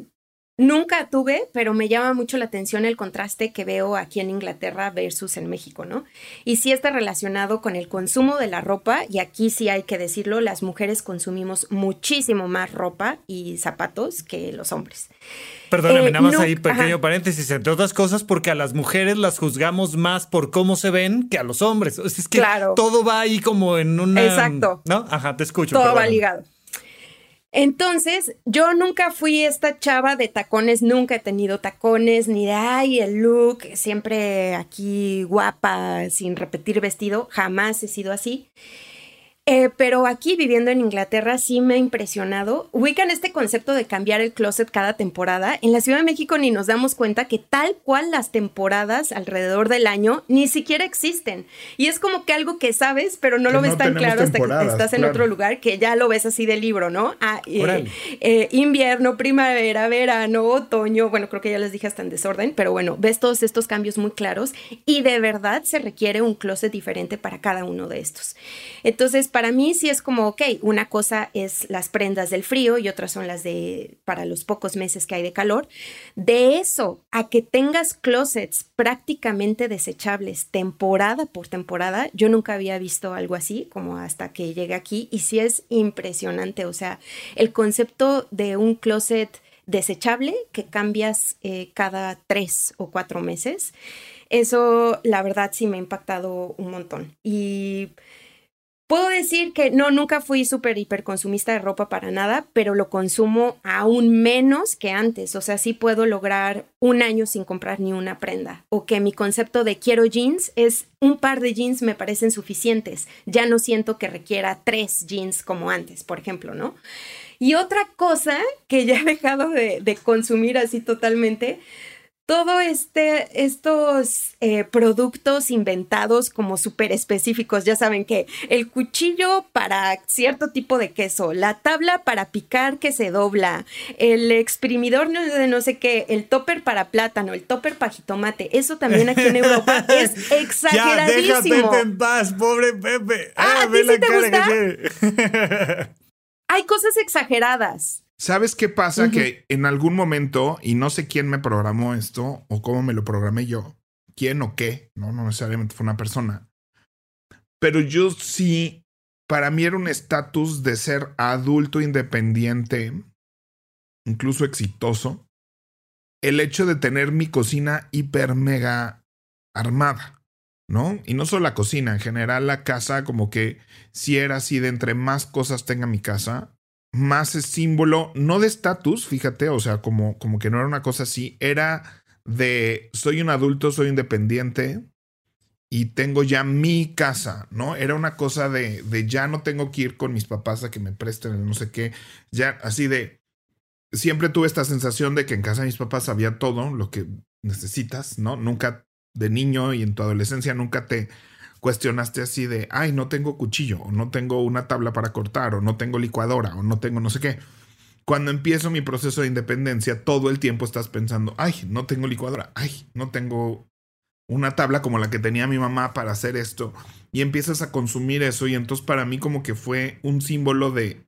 [SPEAKER 2] Nunca tuve, pero me llama mucho la atención el contraste que veo aquí en Inglaterra versus en México, ¿no? Y sí está relacionado con el consumo de la ropa, y aquí sí hay que decirlo, las mujeres consumimos muchísimo más ropa y zapatos que los hombres.
[SPEAKER 3] Perdóname, eh, nada más ahí pequeño paréntesis, entre otras cosas, porque a las mujeres las juzgamos más por cómo se ven que a los hombres. Es que todo va ahí como en una...
[SPEAKER 2] Exacto.
[SPEAKER 3] ¿No? Ajá, te escucho.
[SPEAKER 2] Todo va ligado. Entonces, yo nunca fui esta chava de tacones, nunca he tenido tacones, ni de, ay, el look, siempre aquí guapa, sin repetir vestido, jamás he sido así. Eh, pero aquí viviendo en Inglaterra sí me ha impresionado. Ubican este concepto de cambiar el closet cada temporada. En la Ciudad de México ni nos damos cuenta que tal cual las temporadas alrededor del año ni siquiera existen. Y es como que algo que sabes, pero no lo ves tan claro hasta que estás en otro lugar, que ya lo ves así de libro, ¿no? Ah, eh, eh, invierno, primavera, verano, otoño. Bueno, creo que ya les dije hasta en desorden, pero bueno, ves todos estos cambios muy claros y de verdad se requiere un closet diferente para cada uno de estos. Entonces, para mí sí es como, ok, una cosa es las prendas del frío y otras son las de para los pocos meses que hay de calor. De eso a que tengas closets prácticamente desechables temporada por temporada, yo nunca había visto algo así como hasta que llegué aquí y sí es impresionante. O sea, el concepto de un closet desechable que cambias eh, cada tres o cuatro meses. Eso, la verdad, sí me ha impactado un montón. Y Puedo decir que no, nunca fui súper hiperconsumista de ropa para nada, pero lo consumo aún menos que antes. O sea, sí puedo lograr un año sin comprar ni una prenda. O que mi concepto de quiero jeans es un par de jeans me parecen suficientes. Ya no siento que requiera tres jeans como antes, por ejemplo, ¿no? Y otra cosa que ya he dejado de, de consumir así totalmente todo este, estos eh, productos inventados como súper específicos, ya saben que el cuchillo para cierto tipo de queso, la tabla para picar que se dobla, el exprimidor de no sé qué, el topper para plátano, el topper para jitomate, eso también aquí en Europa es exageradísimo.
[SPEAKER 3] Ya, en paz, pobre Pepe.
[SPEAKER 2] Ah, ¿a ti sí te gusta? Hay cosas exageradas.
[SPEAKER 1] ¿Sabes qué pasa? Que en algún momento, y no sé quién me programó esto o cómo me lo programé yo, quién o qué, no, no necesariamente fue una persona, pero yo sí, para mí era un estatus de ser adulto independiente, incluso exitoso, el hecho de tener mi cocina hiper mega armada, ¿no? Y no solo la cocina, en general la casa como que si era así de entre más cosas tenga mi casa, más símbolo, no de estatus, fíjate, o sea, como, como que no era una cosa así, era de soy un adulto, soy independiente y tengo ya mi casa, ¿no? Era una cosa de, de ya no tengo que ir con mis papás a que me presten no sé qué, ya así de, siempre tuve esta sensación de que en casa de mis papás había todo lo que necesitas, ¿no? Nunca de niño y en tu adolescencia nunca te cuestionaste así de, ay, no tengo cuchillo, o no tengo una tabla para cortar, o no tengo licuadora, o no tengo no sé qué. Cuando empiezo mi proceso de independencia, todo el tiempo estás pensando, ay, no tengo licuadora, ay, no tengo una tabla como la que tenía mi mamá para hacer esto. Y empiezas a consumir eso y entonces para mí como que fue un símbolo de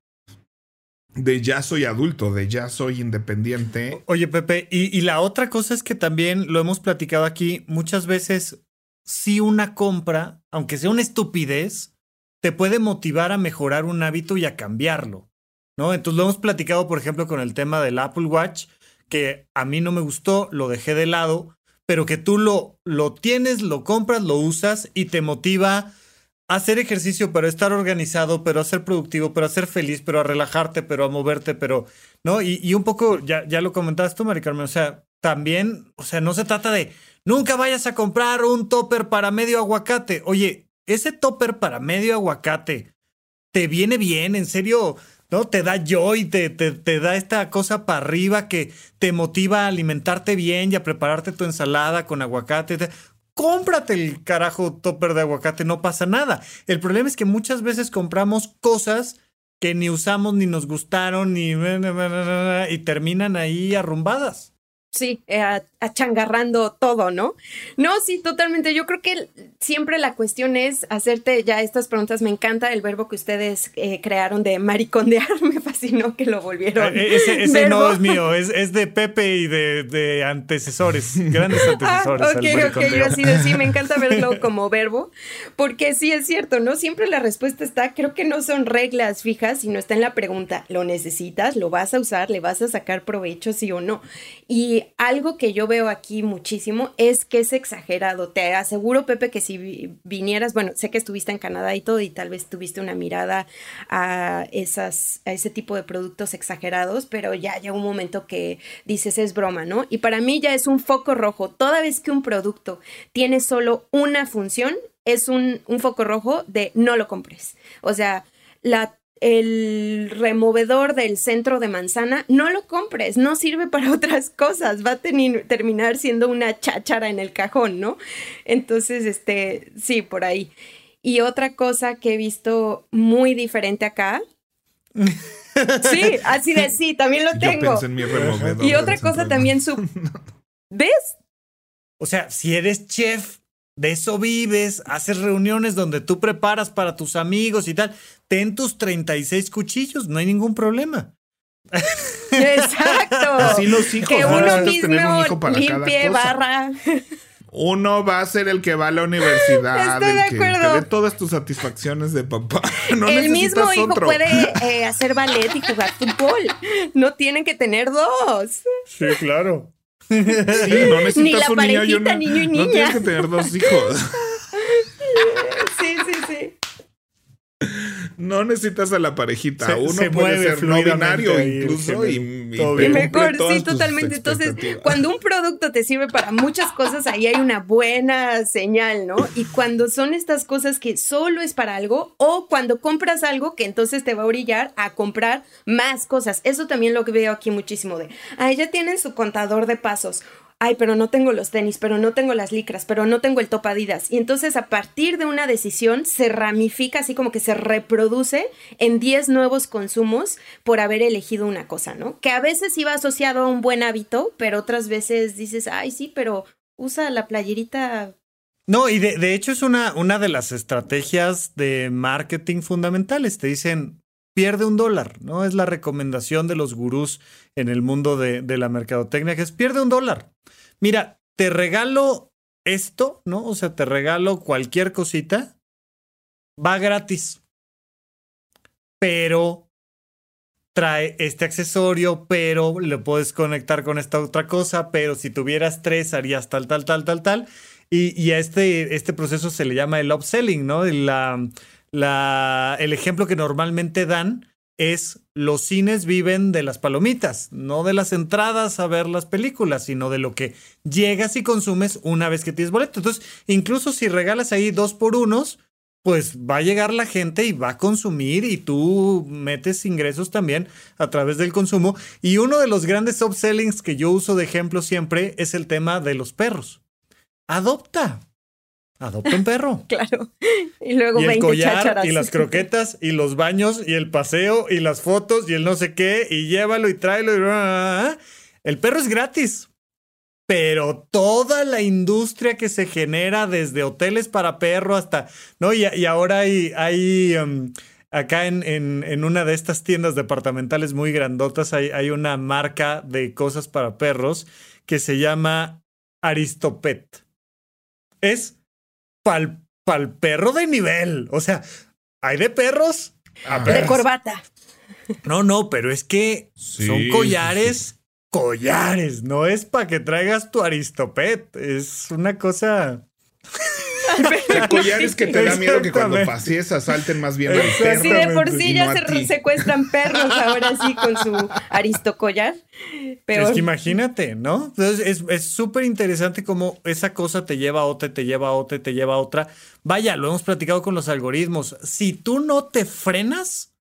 [SPEAKER 1] de ya soy adulto, de ya soy independiente.
[SPEAKER 3] Oye, Pepe, y, y, la otra cosa es que también lo hemos platicado aquí, muchas veces si una compra, aunque sea una estupidez, te puede motivar a mejorar un hábito y a cambiarlo, ¿no? Entonces lo hemos platicado, por ejemplo, con el tema del Apple Watch, que a mí no me gustó, lo dejé de lado, pero que tú lo, lo tienes, lo compras, lo usas y te motiva a hacer ejercicio, pero a estar organizado, pero a ser productivo, pero a ser feliz, pero a relajarte, pero a moverte, pero, ¿no? Y, y un poco, ya, ya lo comentaste tú, Mari Carmen, o sea, también, o sea, no se trata de Nunca vayas a comprar un topper para medio aguacate. Oye, ese topper para medio aguacate te viene bien, en serio, ¿no? Te da joy, te, te, te da esta cosa para arriba que te motiva a alimentarte bien y a prepararte tu ensalada con aguacate. Cómprate el carajo topper de aguacate, no pasa nada. El problema es que muchas veces compramos cosas que ni usamos, ni nos gustaron, ni... y terminan ahí arrumbadas.
[SPEAKER 2] Sí, eh, achangarrando todo, ¿no? No, sí, totalmente. Yo creo que siempre la cuestión es hacerte ya estas preguntas. Me encanta el verbo que ustedes eh, crearon de maricondear. Me fascinó que lo volvieron.
[SPEAKER 3] Eh, ese, no es mío, es, de Pepe y de, antecesores, grandes antecesores.
[SPEAKER 2] Ah, ok, ok, yo así de sí, me encanta verlo como verbo, porque sí es cierto, ¿no? Siempre la respuesta está, creo que no son reglas fijas, sino está en la pregunta, ¿lo necesitas? ¿Lo vas a usar? ¿Le vas a sacar provecho, sí o no? Y algo que yo veo aquí muchísimo es que es exagerado. Te aseguro, Pepe, que si vinieras, bueno, sé que estuviste en Canadá y todo y tal vez tuviste una mirada a, esas, a ese tipo de productos exagerados, pero ya llega un momento que dices es broma, ¿no? Y para mí ya es un foco rojo. Toda vez que un producto tiene solo una función, es un, un foco rojo de no lo compres. O sea, la el removedor del centro de manzana, no lo compres, no sirve para otras cosas, va a terminar siendo una cháchara en el cajón, ¿no? Entonces, este, sí, por ahí. Y otra cosa que he visto muy diferente acá. sí, así de sí, también lo tengo. y otra cosa también su ¿Ves?
[SPEAKER 3] O sea, si eres chef, de eso vives, haces reuniones donde tú preparas para tus amigos y tal, ten tus 36 cuchillos, no hay ningún problema.
[SPEAKER 2] Exacto.
[SPEAKER 1] Así los hijos.
[SPEAKER 2] que
[SPEAKER 1] ¿no?
[SPEAKER 2] uno mismo
[SPEAKER 1] tener un hijo para cada
[SPEAKER 2] limpie,
[SPEAKER 1] cosa.
[SPEAKER 2] barra.
[SPEAKER 1] Uno va a ser el que va a la universidad,
[SPEAKER 2] Estoy
[SPEAKER 1] el
[SPEAKER 2] de
[SPEAKER 1] que
[SPEAKER 2] acuerdo.
[SPEAKER 1] te dé todas tus satisfacciones de papá. No
[SPEAKER 2] el mismo hijo
[SPEAKER 1] otro.
[SPEAKER 2] puede eh, hacer ballet y jugar fútbol. No tienen que tener dos.
[SPEAKER 3] Sí, claro.
[SPEAKER 1] Sí, no necesitas
[SPEAKER 2] Ni la
[SPEAKER 1] un niño y
[SPEAKER 2] parejita,
[SPEAKER 1] una-
[SPEAKER 2] niño y
[SPEAKER 1] No
[SPEAKER 2] niña.
[SPEAKER 1] tienes que tener dos hijos.
[SPEAKER 2] Sí, sí, sí.
[SPEAKER 1] No necesitas a la parejita.
[SPEAKER 3] Se-
[SPEAKER 1] Uno
[SPEAKER 3] se
[SPEAKER 1] puede ser no binario incluso y, y
[SPEAKER 2] Mejor, sí, totalmente. Entonces, cuando un producto te sirve para muchas cosas, ahí hay una buena señal, ¿no? Y cuando son estas cosas que solo es para algo, o cuando compras algo que entonces te va a orillar a comprar más cosas. Eso también lo que veo aquí muchísimo de, ay, ya tienen su contador de pasos. Ay, pero no tengo los tenis, pero no tengo las licras, pero no tengo el top Adidas. Y entonces a partir de una decisión se ramifica, así como que se reproduce en 10 nuevos consumos por haber elegido una cosa, ¿no? Que a veces iba asociado a un buen hábito, pero otras veces dices, ay, sí, pero usa la playerita.
[SPEAKER 3] No, y de, hecho es una, una de las estrategias de marketing fundamentales. Te dicen, pierde un dólar, ¿no? Es la recomendación de los gurús en el mundo de, de la mercadotecnia, que es pierde un dólar. Mira, te regalo esto, ¿no? O sea, te regalo cualquier cosita, va gratis. Pero trae este accesorio, pero le puedes conectar con esta otra cosa, pero si tuvieras tres harías tal, tal, tal, tal, tal. Y, y a este, este proceso se le llama el upselling, ¿no? La, el ejemplo que normalmente dan es los cines viven de las palomitas, no de las entradas a ver las películas, sino de lo que llegas y consumes una vez que tienes boleto. Entonces, incluso si regalas ahí dos por unos, pues va a llegar la gente y va a consumir y tú metes ingresos también a través del consumo. Y uno de los grandes upsellings que yo uso de ejemplo siempre es el tema de los perros. Adopta. Adopta un perro.
[SPEAKER 2] Claro. Y luego
[SPEAKER 3] Y el
[SPEAKER 2] 20
[SPEAKER 3] collar
[SPEAKER 2] chácharas.
[SPEAKER 3] y las croquetas y los baños y el paseo y las fotos y el no sé qué y llévalo y tráelo y... El perro es gratis. Pero toda la industria que se genera desde hoteles para perro hasta... ¿No? Y, y ahora hay... hay um, acá en, en, en, una de estas tiendas departamentales muy grandotas hay, hay una marca de cosas para perros que se llama Aristopet. Es pal, pal perro de nivel. O sea, hay de perros a
[SPEAKER 2] De corbata.
[SPEAKER 3] No, no, pero es que
[SPEAKER 1] Sí,
[SPEAKER 3] son collares,
[SPEAKER 1] sí.
[SPEAKER 3] collares. No es para que traigas tu Aristopet. Es una cosa.
[SPEAKER 1] O sea, collares que te da miedo que cuando pases asalten más bien al perro.
[SPEAKER 2] Sí, de por sí ya
[SPEAKER 1] no
[SPEAKER 2] se secuestran perros ahora sí con su aristocollar. Pero
[SPEAKER 3] Es que imagínate, ¿no? Entonces es- es súper interesante cómo esa cosa te lleva a otra, te lleva a otra, te lleva a otra. Vaya, lo hemos platicado con los algoritmos. Si tú no te frenas,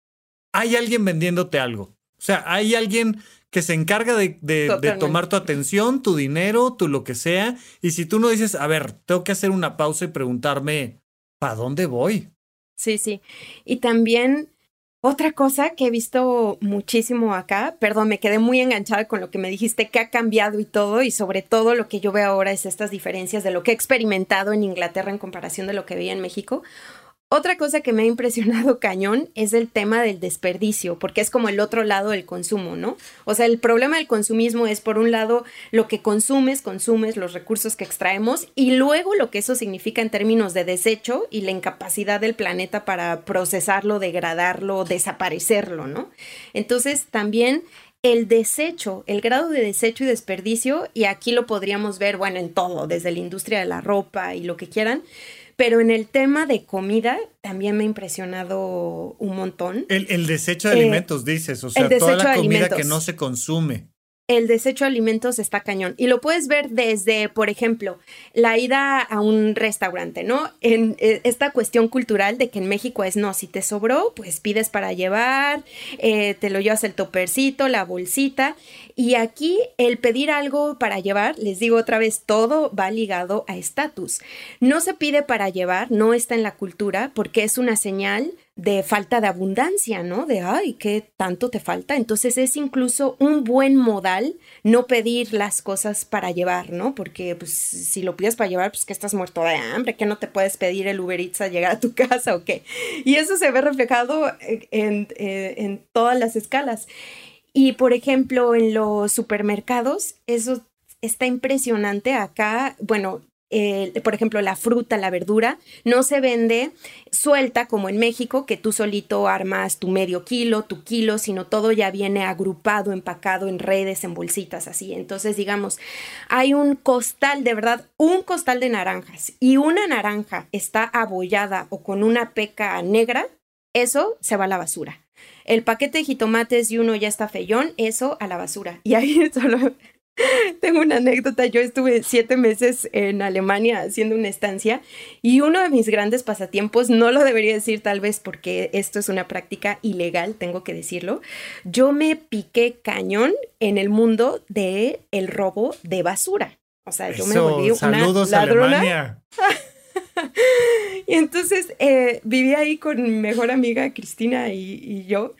[SPEAKER 3] hay alguien vendiéndote algo. O sea, hay alguien que se encarga de, de- tomar tu atención, tu dinero, tu lo que sea. Y si tú no dices, a ver, tengo que hacer una pausa y preguntarme, ¿para dónde voy?
[SPEAKER 2] Sí, sí. Y también otra cosa que he visto muchísimo acá, perdón, me quedé muy enganchada con lo que me dijiste, que ha cambiado y todo, y sobre todo lo que yo veo ahora es estas diferencias de lo que he experimentado en Inglaterra en comparación de lo que veía en México. Otra cosa que me ha impresionado cañón es el tema del desperdicio, porque es como el otro lado del consumo, ¿no? O sea, el problema del consumismo es, por un lado, lo que consumes, consumes, los recursos que extraemos, y luego lo que eso significa en términos de desecho y la incapacidad del planeta para procesarlo, degradarlo, desaparecerlo, ¿no? Entonces, también el desecho, el grado de desecho y desperdicio, y aquí lo podríamos ver, bueno, en todo, desde la industria de la ropa y lo que quieran, pero en el tema de comida también me ha impresionado un montón.
[SPEAKER 3] El, el desecho de
[SPEAKER 2] Eh,
[SPEAKER 3] alimentos, dices. O sea, toda la comida
[SPEAKER 2] alimentos.
[SPEAKER 3] que no se consume.
[SPEAKER 2] El desecho de alimentos está cañón. Y lo puedes ver desde, por ejemplo, la ida a un restaurante, ¿no? En eh, esta cuestión cultural de que en México es, no, si te sobró, pues pides para llevar, eh, te lo llevas el topercito, la bolsita. Y aquí el pedir algo para llevar, les digo otra vez, todo va ligado a estatus. No se pide para llevar, no está en la cultura, porque es una señal de falta de abundancia, ¿no? De, ay, ¿qué tanto te falta? Entonces es incluso un buen modal no pedir las cosas para llevar, ¿no? Porque pues si lo pides para llevar, pues que estás muerto de hambre, que no te puedes pedir el Uber Eats a llegar a tu casa o qué. Y eso se ve reflejado en, eh, en todas las escalas. Y por ejemplo, en los supermercados, eso está impresionante acá. Bueno, por ejemplo, la fruta, la verdura, no se vende suelta como en México, que tú solito armas tu medio kilo, tu kilo, sino todo ya viene agrupado, empacado en redes, en bolsitas, así. Entonces, digamos, hay un costal, de verdad, un costal de naranjas y una naranja está abollada o con una peca negra, eso se va a la basura. El paquete de jitomates y uno ya está feyón, eso a la basura. Y ahí solo Tengo una anécdota, yo estuve siete meses en Alemania haciendo una estancia y uno de mis grandes pasatiempos, no lo debería decir tal vez porque esto es una práctica ilegal, tengo que decirlo, yo me piqué cañón en el mundo de el robo de basura. O sea, yo me volví una ladrona. y entonces eh, viví ahí con mi mejor amiga Cristina y yo.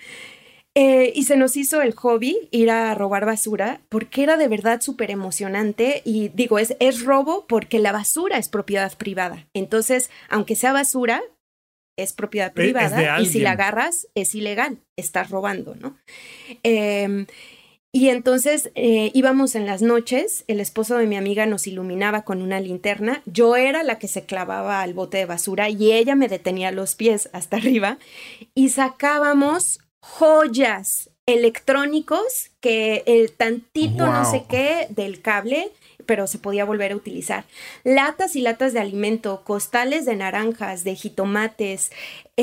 [SPEAKER 2] Eh, y se nos hizo el hobby ir a robar basura porque era de verdad súper emocionante y digo, es, es robo porque la basura es propiedad privada. Entonces, aunque sea basura, es propiedad privada y si la agarras es ilegal, estás robando, ¿no? Em, y entonces eh, íbamos en las noches, el esposo de mi amiga nos iluminaba con una linterna, yo era la que se clavaba al bote de basura y ella me detenía los pies hasta arriba y sacábamos joyas electrónicos que el tantito no sé qué del cable pero se podía volver a utilizar. Latas y latas de alimento, costales de naranjas, de jitomates,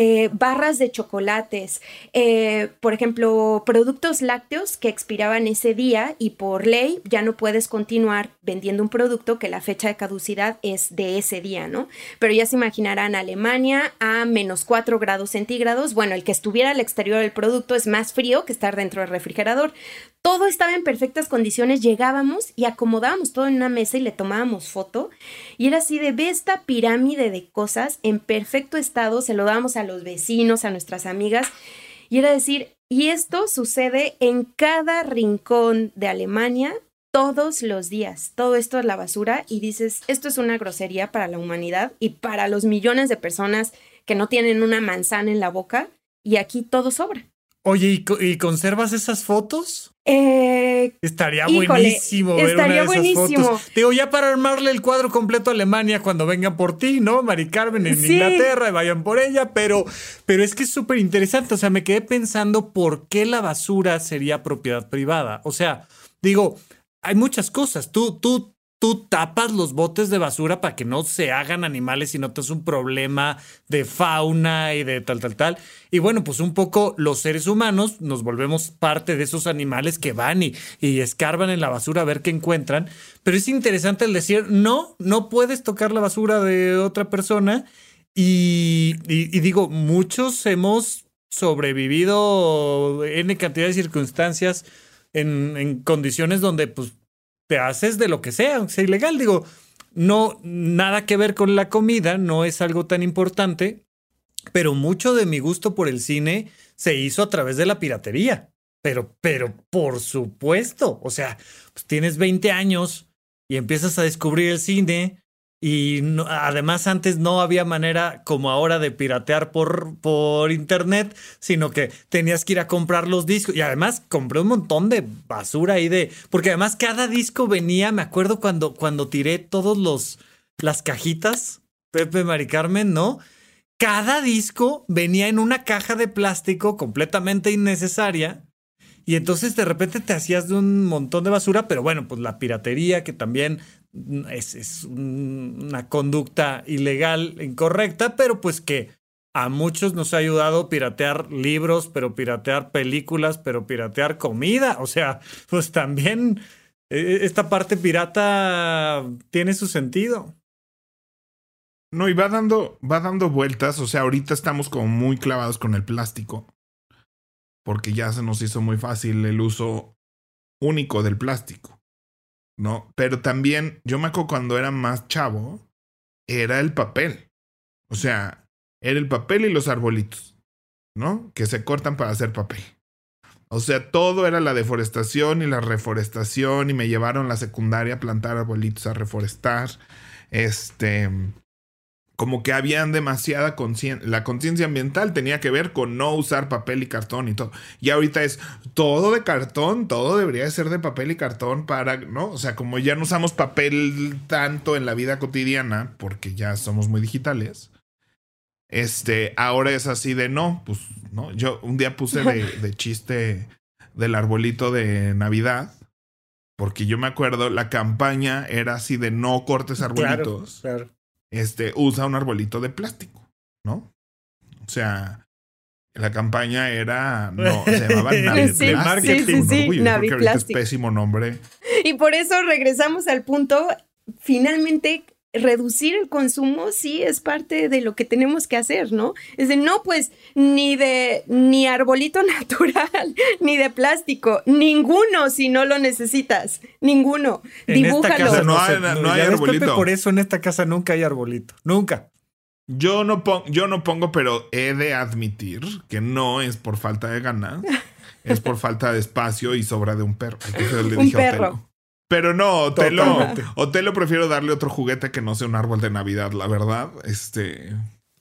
[SPEAKER 2] eh, barras de chocolates, eh, por ejemplo, productos lácteos que expiraban ese día y por ley ya no puedes continuar vendiendo un producto que la fecha de caducidad es de ese día, ¿no? Pero ya se imaginarán Alemania a menos 4 grados centígrados. Bueno, el que estuviera al exterior del producto es más frío que estar dentro del refrigerador. Todo estaba en perfectas condiciones, llegábamos y acomodábamos todo en una mesa y le tomábamos foto. Y era así de, ve esta pirámide de cosas en perfecto estado, se lo dábamos a los vecinos, a nuestras amigas, y era decir, y esto sucede en cada rincón de Alemania todos los días. Todo esto es la basura y dices, esto es una grosería para la humanidad y para los millones de personas que no tienen una manzana en la boca y aquí todo sobra.
[SPEAKER 3] Oye, ¿y, conservas esas fotos?
[SPEAKER 2] Eh,
[SPEAKER 3] estaría buenísimo ver estaría una de esas buenísimo. fotos. Digo, ya para armarle el cuadro completo a Alemania cuando vengan por ti, ¿no? Mari Carmen en Inglaterra y vayan por ella, pero, pero es que es súper interesante. O sea, me quedé pensando por qué la basura sería propiedad privada. O sea, digo, hay muchas cosas. Tú, tú tú tapas los botes de basura para que no se hagan animales y no te es un problema de fauna y de tal, tal, tal. Y bueno, pues un poco los seres humanos nos volvemos parte de esos animales que van y, y escarban en la basura a ver qué encuentran. Pero es interesante el decir, no, no puedes tocar la basura de otra persona. Y, digo, muchos hemos sobrevivido en cantidad de circunstancias en, en condiciones donde pues te haces de lo que sea, aunque sea ilegal. Digo, no, nada que ver con la comida, no es algo tan importante, pero mucho de mi gusto por el cine se hizo a través de la piratería. Pero, pero, por supuesto, o sea, pues tienes 20 años y empiezas a descubrir el cine y además antes no había manera como ahora de piratear por, por internet, sino que tenías que ir a comprar los discos. Y además compré un montón de basura ahí de... Porque además cada disco venía, me acuerdo cuando, cuando tiré todos los... las cajitas, Pepe Mari Carmen, ¿no? Cada disco venía en una caja de plástico completamente innecesaria. Y entonces de repente te hacías de un montón de basura, pero bueno, pues la piratería que también es, una conducta ilegal, incorrecta, pero pues que a muchos nos ha ayudado piratear libros, pero piratear películas, pero piratear comida. O sea, pues también e, esta parte pirata tiene su sentido.
[SPEAKER 1] No, y va dando, va dando vueltas. O sea, ahorita estamos como muy clavados con el plástico. Porque ya se nos hizo muy fácil el uso único del plástico. ¿No? Pero también, yo me acuerdo cuando era más chavo, era el papel. O sea, era el papel y los arbolitos. ¿no? Que se cortan para hacer papel. O sea, todo era la deforestación y la reforestación y me llevaron la secundaria a plantar arbolitos a reforestar. Este, como que habían demasiada conciencia, la conciencia ambiental tenía que ver con no usar papel y cartón y todo. Y ahorita es todo de cartón, todo debería ser de papel y cartón para, ¿no? O sea, como ya no usamos papel tanto en la vida cotidiana, porque ya somos muy digitales, este, ahora es así de no, pues, ¿no? Yo un día puse de, chiste del arbolito de Navidad, porque yo me acuerdo, la campaña era así de no cortes arbolitos. Este, usa un arbolito de plástico, ¿no? O sea, la campaña era, no, se llamaba Naviplástico. Sí, sí, sí, es pésimo nombre.
[SPEAKER 2] Y por eso regresamos al punto, finalmente reducir el consumo sí es parte de lo que tenemos que hacer, ¿no? Es de no, pues ni de ni arbolito natural, ni de plástico, ninguno si no lo necesitas, ninguno. En Esta casa
[SPEAKER 1] no, hay, no hay arbolito.
[SPEAKER 3] Por eso en esta casa nunca hay arbolito, nunca.
[SPEAKER 1] Yo no, pongo, yo no pongo, pero he de admitir que no es por falta de ganas, es por falta de espacio y sobra de un perro.
[SPEAKER 2] un perro.
[SPEAKER 1] Pero no, Otelo, Otelo prefiero darle otro juguete que no sea un árbol de Navidad, la verdad. Este.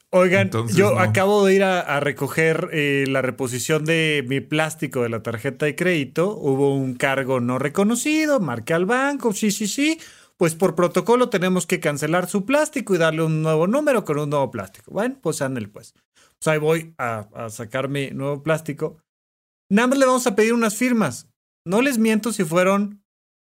[SPEAKER 3] Oigan, yo acabo de ir a, recoger eh, la reposición de mi plástico de la tarjeta de crédito. Hubo un cargo no reconocido, marqué al banco, sí, sí, sí. Pues por protocolo tenemos que cancelar su plástico y darle un nuevo número con un nuevo plástico. Bueno, pues ándale pues. Pues ahí voy a, a sacar mi nuevo plástico. Nada más le vamos a pedir unas firmas. No les miento si fueron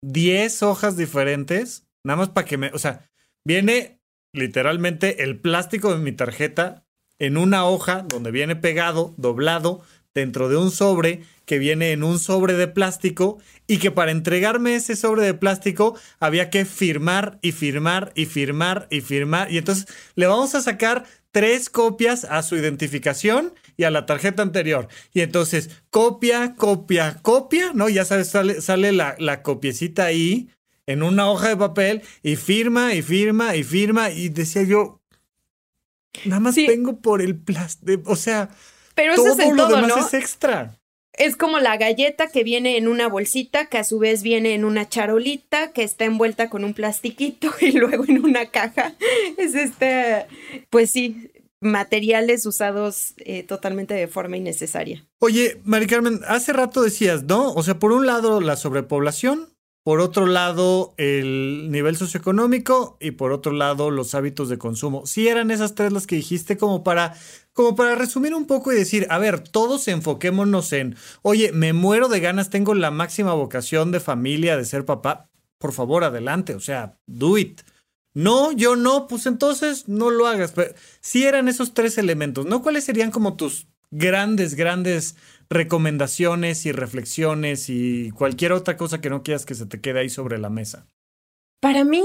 [SPEAKER 3] 10 hojas diferentes, nada más para que me, o sea, viene literalmente el plástico de mi tarjeta en una hoja donde viene pegado, doblado, dentro de un sobre que viene en un sobre de plástico y que para entregarme ese sobre de plástico había que firmar y firmar y firmar y firmar. Y entonces le vamos a sacar tres copias a su identificación y a la tarjeta anterior. Y entonces, copia, copia, copia, ¿no? Ya sabes, sale, sale la, la copiecita ahí en una hoja de papel y firma y firma y firma. Y decía yo, nada más tengo por el plástico, o sea,
[SPEAKER 2] pero eso es el todo,
[SPEAKER 3] ¿no? es extra.
[SPEAKER 2] Es como la galleta que viene en una bolsita, que a su vez viene en una charolita, que está envuelta con un plastiquito y luego en una caja. Es este, pues sí, materiales usados eh, totalmente de forma innecesaria.
[SPEAKER 3] Oye, Mari Carmen, hace rato decías, ¿no? O sea, por un lado la sobrepoblación, por otro lado el nivel socioeconómico y por otro lado los hábitos de consumo. Si eran esas tres las que dijiste como para como para resumir un poco y decir, a ver, todos enfoquémonos en, oye, me muero de ganas, tengo la máxima vocación de familia, de ser papá, por favor, adelante, o sea, do it. No, yo no, pues entonces no lo hagas. Pero si eran esos tres elementos, ¿no? ¿Cuáles serían como tus grandes, grandes recomendaciones y reflexiones y cualquier otra cosa que no quieras que se te quede ahí sobre la mesa?
[SPEAKER 2] Para mí,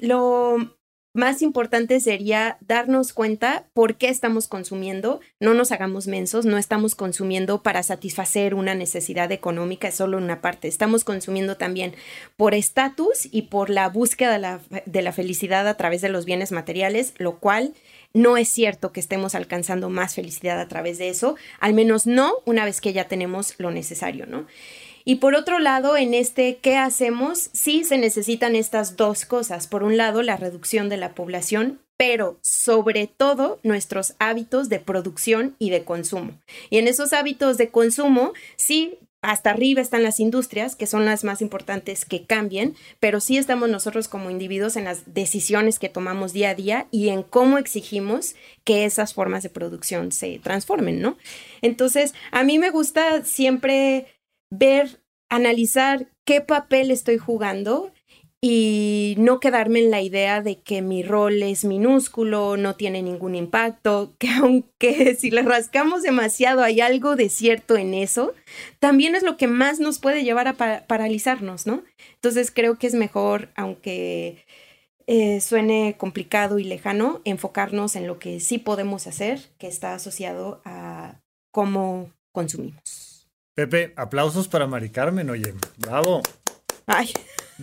[SPEAKER 2] lo más importante sería darnos cuenta por qué estamos consumiendo, no nos hagamos mensos, no estamos consumiendo para satisfacer una necesidad económica, es solo una parte, estamos consumiendo también por estatus y por la búsqueda de la, de la, felicidad a través de los bienes materiales, lo cual no es cierto que estemos alcanzando más felicidad a través de eso, al menos no una vez que ya tenemos lo necesario, ¿no? Y por otro lado, en este ¿qué hacemos? Sí se necesitan estas dos cosas. Por un lado, la reducción de la población, pero sobre todo nuestros hábitos de producción y de consumo. Y en esos hábitos de consumo, sí, hasta arriba están las industrias, que son las más importantes que cambien, pero sí estamos nosotros como individuos en las decisiones que tomamos día a día y en cómo exigimos que esas formas de producción se transformen, ¿no? Entonces, a mí me gusta siempre ver, analizar qué papel estoy jugando y no quedarme en la idea de que mi rol es minúsculo, no tiene ningún impacto, que aunque si le rascamos demasiado hay algo de cierto en eso, también es lo que más nos puede llevar a paralizarnos, ¿no? Entonces creo que es mejor, aunque eh, suene complicado y lejano, enfocarnos en lo que sí podemos hacer, que está asociado a cómo consumimos.
[SPEAKER 3] Pepe, aplausos para Mari Carmen, oye. Bravo.
[SPEAKER 2] Ay.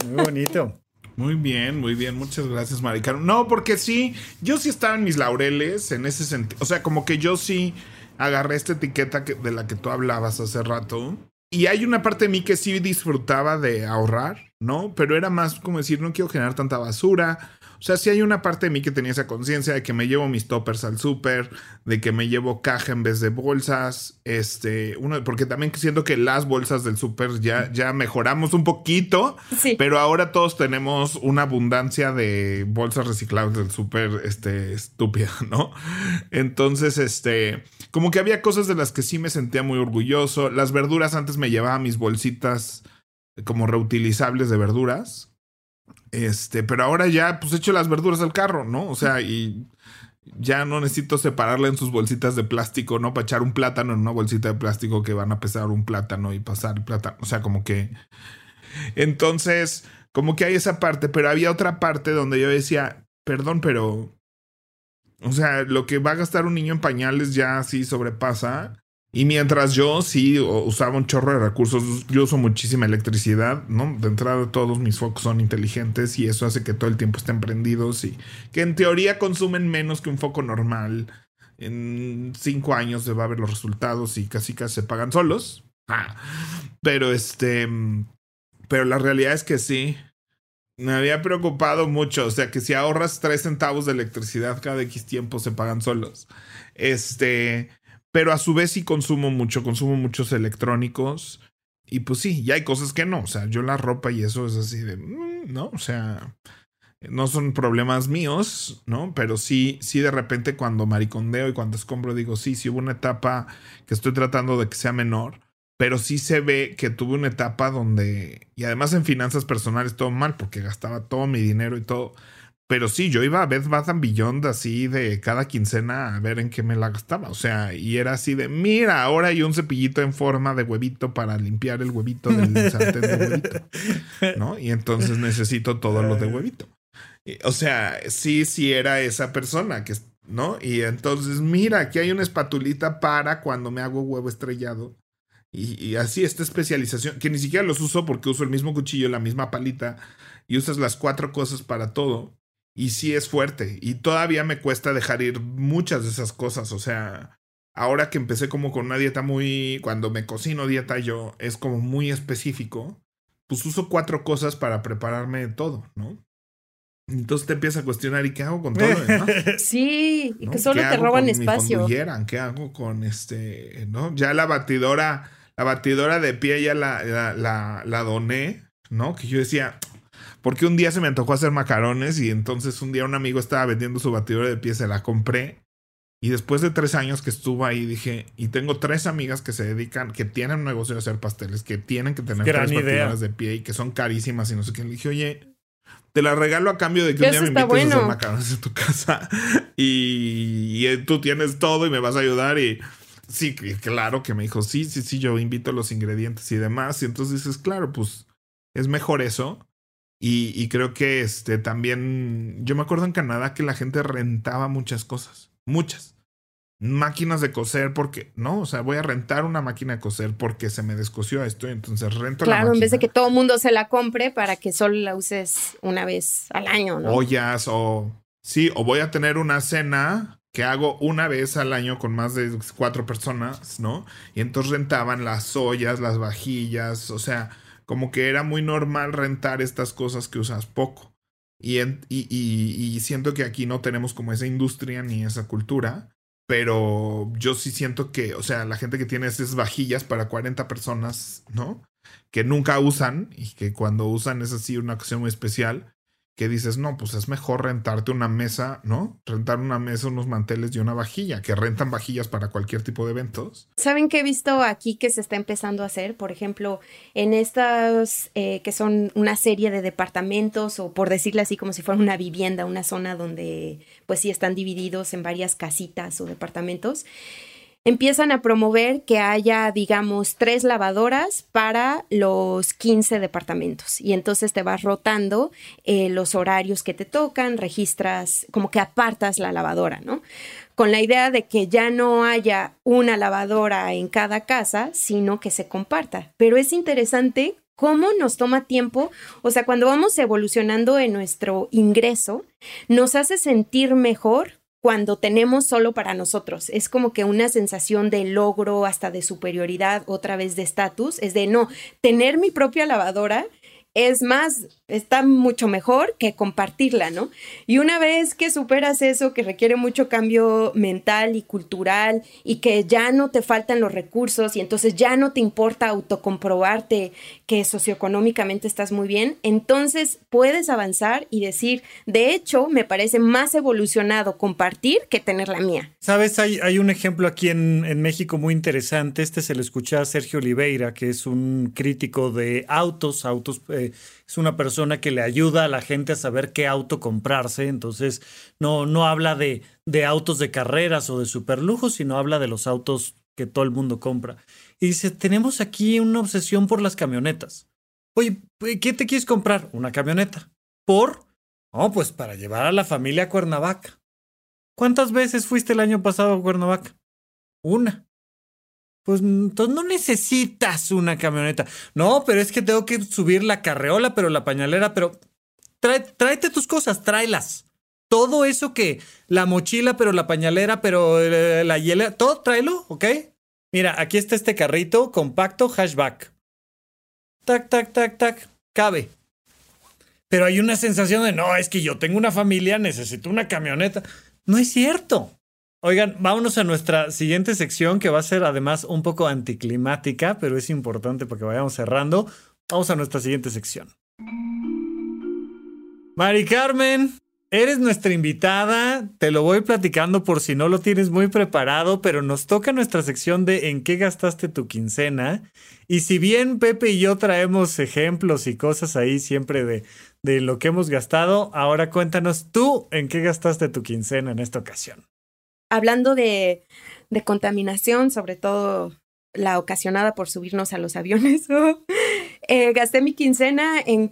[SPEAKER 3] Muy bonito.
[SPEAKER 1] Muy bien, muy bien. Muchas gracias, Mari Carmen. No, porque sí, yo sí estaba en mis laureles en ese sentido. O sea, como que yo sí agarré esta etiqueta de la que tú hablabas hace rato. Y hay una parte de mí que sí disfrutaba de ahorrar, ¿no? Pero era más como decir, no quiero generar tanta basura, o sea, sí hay una parte de mí que tenía esa conciencia de que me llevo mis toppers al súper, de que me llevo caja en vez de bolsas, este, uno, porque también siento que las bolsas del súper ya, ya mejoramos un poquito, sí. pero ahora todos tenemos una abundancia de bolsas reciclables del súper, este, estúpida, ¿no? Entonces, este, como que había cosas de las que sí me sentía muy orgulloso. Las verduras antes me llevaba mis bolsitas como reutilizables de verduras este, pero ahora ya, pues echo las verduras al carro, ¿no? O sea, y ya no necesito separarla en sus bolsitas de plástico, ¿no? Para echar un plátano en una bolsita de plástico que van a pesar un plátano y pasar el plátano. O sea, como que. Entonces, como que hay esa parte, pero había otra parte donde yo decía, perdón, pero. O sea, lo que va a gastar un niño en pañales ya sí sobrepasa. Y mientras yo sí usaba un chorro de recursos, yo uso muchísima electricidad, ¿no? De entrada todos mis focos son inteligentes y eso hace que todo el tiempo estén prendidos y que en teoría consumen menos que un foco normal. En cinco años se va a ver los resultados y casi casi se pagan solos. Ah. Pero este, pero la realidad es que sí. Me había preocupado mucho, o sea que si ahorras tres centavos de electricidad cada X tiempo se pagan solos. Este, pero a su vez sí consumo mucho, consumo muchos electrónicos. Y pues sí, ya hay cosas que no. O sea, yo la ropa y eso es así de, mm, ¿no? O sea, no son problemas míos, ¿no? Pero sí, sí de repente cuando maricondeo y cuando escombro digo, sí, sí hubo una etapa que estoy tratando de que sea menor. Pero sí se ve que tuve una etapa donde, y además en finanzas personales todo mal, porque gastaba todo mi dinero y todo. Pero sí, yo iba a Bed Bath Beyond así de cada quincena a ver en qué me la gastaba. O sea, y era así de, mira, ahora hay un cepillito en forma de huevito para limpiar el huevito del sartén de huevito. ¿No? Y entonces necesito todo lo de huevito. O sea, sí, sí era esa persona que, ¿no? Y entonces, mira, aquí hay una espatulita para cuando me hago huevo estrellado. Y, y así esta especialización, que ni siquiera los uso porque uso el mismo cuchillo, la misma palita, y usas las cuatro cosas para todo y sí es fuerte. Y todavía me cuesta dejar ir muchas de esas cosas. O sea, ahora que empecé como con una dieta muy... Cuando me cocino dieta yo, es como muy específico. Pues uso cuatro cosas para prepararme todo, ¿no? Entonces te empiezas a cuestionar, ¿y qué hago con todo
[SPEAKER 2] Sí, y que solo te roban espacio.
[SPEAKER 1] ¿Qué hago con este, no? Ya la batidora, la batidora de pie ya la, la, la, la doné, ¿no? Que yo decía, porque un día se me antojó hacer macarones y entonces un día un amigo estaba vendiendo su batidora de pie, se la compré. Y después de tres años que estuvo ahí, dije, y tengo tres amigas que se dedican, que tienen un negocio de hacer pasteles, que tienen que tener tres batidoras de pie y que son carísimas y no sé qué. Le dije, oye, te la regalo a cambio de que un día me invites a hacer macarones en tu casa y, y, tú tienes todo y me vas a ayudar y sí, claro que me dijo, sí, sí, sí, yo invito los ingredientes y demás. Y entonces dices, claro, pues es mejor eso y, creo que este también. Yo me acuerdo en Canadá que la gente rentaba muchas cosas. Muchas. Máquinas de coser, porque. No, o sea, voy a rentar una máquina de coser porque se me descosió esto. Y entonces rento
[SPEAKER 2] claro,
[SPEAKER 1] la máquina.
[SPEAKER 2] en vez de que todo el mundo se la compre para que solo la uses una vez al año, ¿no?
[SPEAKER 1] Ollas o. Sí, o voy a tener una cena que hago una vez al año con más de cuatro personas, ¿no? Y entonces rentaban las ollas, las vajillas, o sea como que era muy normal rentar estas cosas que usas poco. Y, y, siento que aquí no tenemos como esa industria ni esa cultura, pero yo sí siento que, o sea, la gente que tiene esas vajillas para 40 personas, ¿no? Que nunca usan y que cuando usan es así una ocasión muy especial, que dices, no, pues es mejor rentarte una mesa, ¿no? Rentar una mesa, unos manteles y una vajilla, que rentan vajillas para cualquier tipo de eventos.
[SPEAKER 2] ¿Saben qué he visto aquí que se está empezando a hacer? Por ejemplo, en estas eh, que son una serie de departamentos o por decirlo así como si fuera una vivienda, una zona donde pues sí están divididos en varias casitas o departamentos empiezan a promover que haya, digamos, tres lavadoras para los 15 departamentos. Y entonces te vas rotando eh, los horarios que te tocan, registras, como que apartas la lavadora, ¿no? Con la idea de que ya no haya una lavadora en cada casa, sino que se comparta. Pero es interesante cómo nos toma tiempo, o sea, cuando vamos evolucionando en nuestro ingreso, nos hace sentir mejor cuando tenemos solo para nosotros. Es como que una sensación de logro, hasta de superioridad, otra vez de estatus. Es de no, tener mi propia lavadora es más, está mucho mejor que compartirla, ¿no? Y una vez que superas eso, que requiere mucho cambio mental y cultural y que ya no te faltan los recursos y entonces ya no te importa autocomprobarte que socioeconómicamente estás muy bien, entonces puedes avanzar y decir, de hecho, me parece más evolucionado compartir que tener la mía.
[SPEAKER 3] Sabes, hay, un ejemplo aquí en, en México muy interesante. Este se lo escuché a Sergio Oliveira, que es un crítico de autos, autos. Eh, es una persona que le ayuda a la gente a saber qué auto comprarse. Entonces, no, no habla de, de autos de carreras o de superlujos, sino habla de los autos que todo el mundo compra. Y dice, tenemos aquí una obsesión por las camionetas. Oye, ¿qué te quieres comprar? Una camioneta. ¿Por? Oh, pues para llevar a la familia a Cuernavaca. ¿Cuántas veces fuiste el año pasado a Cuernavaca? Una. Pues entonces no necesitas una camioneta. No, pero es que tengo que subir la carreola, pero la pañalera, pero tráete tus cosas, tráelas. Todo eso que la mochila, pero la pañalera, pero eh, la hielera, todo tráelo, ¿ok? Mira, aquí está este carrito compacto hatchback. Tac, tac, tac, tac. Cabe. Pero hay una sensación de, no, es que yo tengo una familia, necesito una camioneta. No es cierto. Oigan, vámonos a nuestra siguiente sección que va a ser además un poco anticlimática, pero es importante porque vayamos cerrando. Vamos a nuestra siguiente sección. Mari Carmen, Eres nuestra invitada, te lo voy platicando por si no lo tienes muy preparado, pero nos toca nuestra sección de en qué gastaste tu quincena. Y si bien Pepe y yo traemos ejemplos y cosas ahí siempre de, de lo que hemos gastado, ahora cuéntanos tú en qué gastaste tu quincena en esta ocasión.
[SPEAKER 2] Hablando de, de contaminación, sobre todo la ocasionada por subirnos a los aviones. Eh, gasté mi quincena en,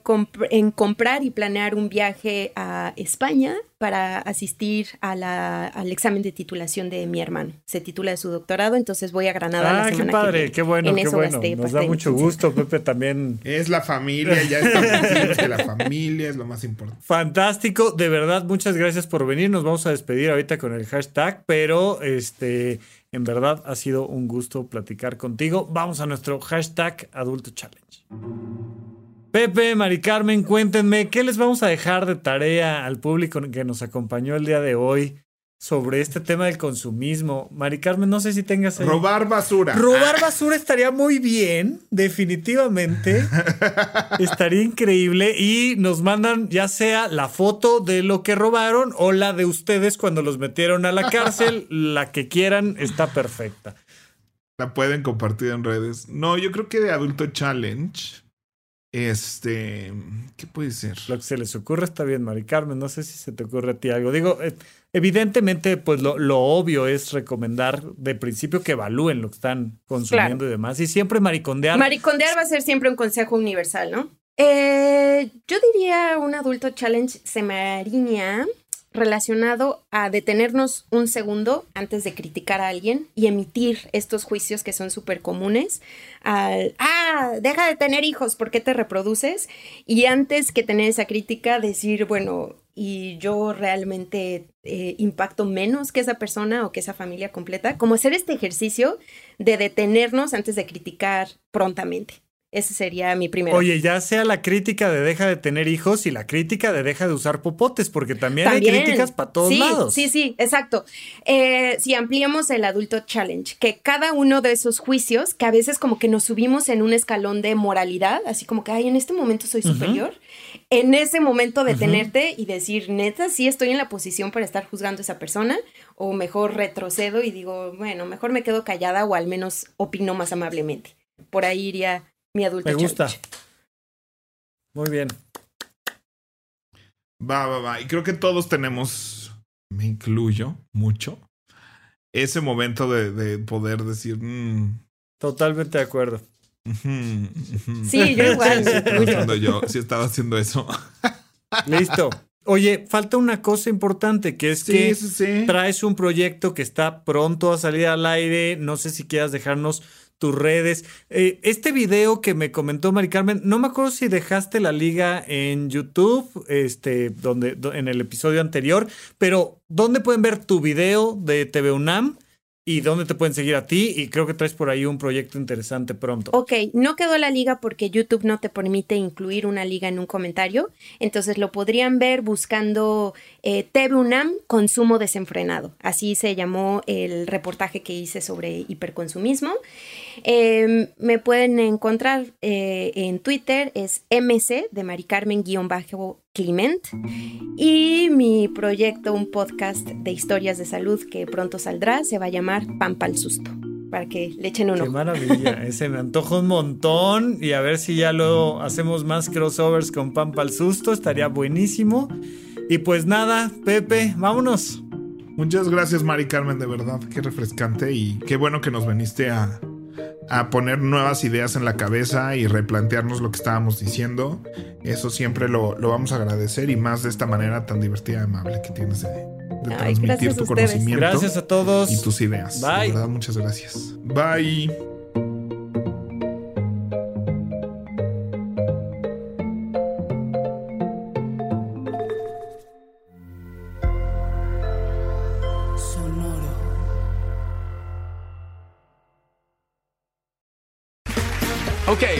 [SPEAKER 2] en, comprar y planear un viaje a España para asistir a la, al examen de titulación de mi hermano. Se titula de su doctorado, entonces voy a Granada.
[SPEAKER 3] Ah, la semana qué padre, qué bueno, qué bueno. Nos da mucho gusto, Pepe también.
[SPEAKER 1] Es la familia, ya estamos que la familia es lo más importante.
[SPEAKER 3] Fantástico, de verdad, muchas gracias por venir. Nos vamos a despedir ahorita con el hashtag, pero este en verdad ha sido un gusto platicar contigo. Vamos a nuestro hashtag Adulto Challenge. Pepe, Mari Carmen, cuéntenme, ¿qué les vamos a dejar de tarea al público que nos acompañó el día de hoy? Sobre este tema del consumismo. Mari Carmen, no sé si tengas...
[SPEAKER 1] Robar basura.
[SPEAKER 3] Robar ah. basura estaría muy bien, definitivamente. estaría increíble. Y nos mandan ya sea la foto de lo que robaron o la de ustedes cuando los metieron a la cárcel. la que quieran está perfecta.
[SPEAKER 1] La pueden compartir en redes. No, yo creo que de Adulto Challenge. Este, ¿qué puede ser?
[SPEAKER 3] Lo que se les ocurre está bien, Mari Carmen. No sé si se te ocurre a ti algo. Digo, eh, Evidentemente, pues lo, obvio es recomendar de principio que evalúen lo que están consumiendo y demás. Y siempre maricondear.
[SPEAKER 2] Maricondear va a ser siempre un consejo universal, ¿no? Eh, yo diría un adulto challenge se me relacionado a detenernos un segundo antes de criticar a alguien y emitir estos juicios que son súper comunes al, ah, deja de tener hijos, ¿por qué te reproduces? Y antes que tener esa crítica, decir, bueno, y yo realmente eh, impacto menos que esa persona o que esa familia completa, como hacer este ejercicio de detenernos antes de criticar prontamente. Ese sería mi primer.
[SPEAKER 3] Oye, ya sea la crítica de deja de tener hijos y la crítica de deja de usar popotes, porque también, hay críticas para todos lados.
[SPEAKER 2] Sí, sí, exacto. Eh, si ampliamos el adulto challenge, que cada uno de esos juicios, que a veces como que nos subimos en un escalón de moralidad, así como que, ay, en este momento soy superior, en ese momento detenerte y decir, neta, sí estoy en la posición para estar juzgando a esa persona, o mejor retrocedo y digo, bueno, mejor me quedo callada o al menos opino más amablemente. Por ahí iría mi adulto.
[SPEAKER 3] Me gusta. Muy bien.
[SPEAKER 1] Va, va, va. Y creo que todos tenemos, me incluyo mucho, ese momento de, poder decir. Mm".
[SPEAKER 3] Totalmente de acuerdo.
[SPEAKER 2] Sí, yo igual.
[SPEAKER 1] yo sí estaba haciendo eso.
[SPEAKER 3] Listo. Oye, falta una cosa importante, que es que traes un proyecto que está pronto a salir al aire. No sé si quieras dejarnos tus redes. Eh, este video que me comentó Mari Carmen, no me acuerdo si dejaste la liga en YouTube, este, donde, en el episodio anterior, pero ¿dónde pueden ver tu video de TV UNAM? Y dónde te pueden seguir a ti. Y creo que traes por ahí un proyecto interesante pronto.
[SPEAKER 2] Ok, no quedó la liga porque YouTube no te permite incluir una liga en un comentario. Entonces lo podrían ver buscando eh, Consumo Desenfrenado. Así se llamó el reportaje que hice sobre hiperconsumismo. Em, me pueden encontrar eh, en Twitter, es MC de Mari Carmen-Clement. Y mi proyecto, un podcast de historias de salud que pronto saldrá, se va a llamar Pampa al Susto para que le echen uno.
[SPEAKER 3] Qué maravilla, ese me antoja un montón y a ver si ya luego hacemos más crossovers con Pampa al Susto, estaría buenísimo. Y pues nada, Pepe, vámonos.
[SPEAKER 1] Muchas gracias, Mari Carmen, de verdad, qué refrescante y qué bueno que nos veniste a, a poner nuevas ideas en la cabeza y replantearnos lo que estábamos diciendo. Eso siempre lo, vamos a agradecer y más de esta manera tan divertida y amable que tienes de, transmitir tu conocimiento.
[SPEAKER 3] Gracias a todos.
[SPEAKER 1] Y tus ideas.
[SPEAKER 3] Bye.
[SPEAKER 1] De verdad, muchas gracias. Bye.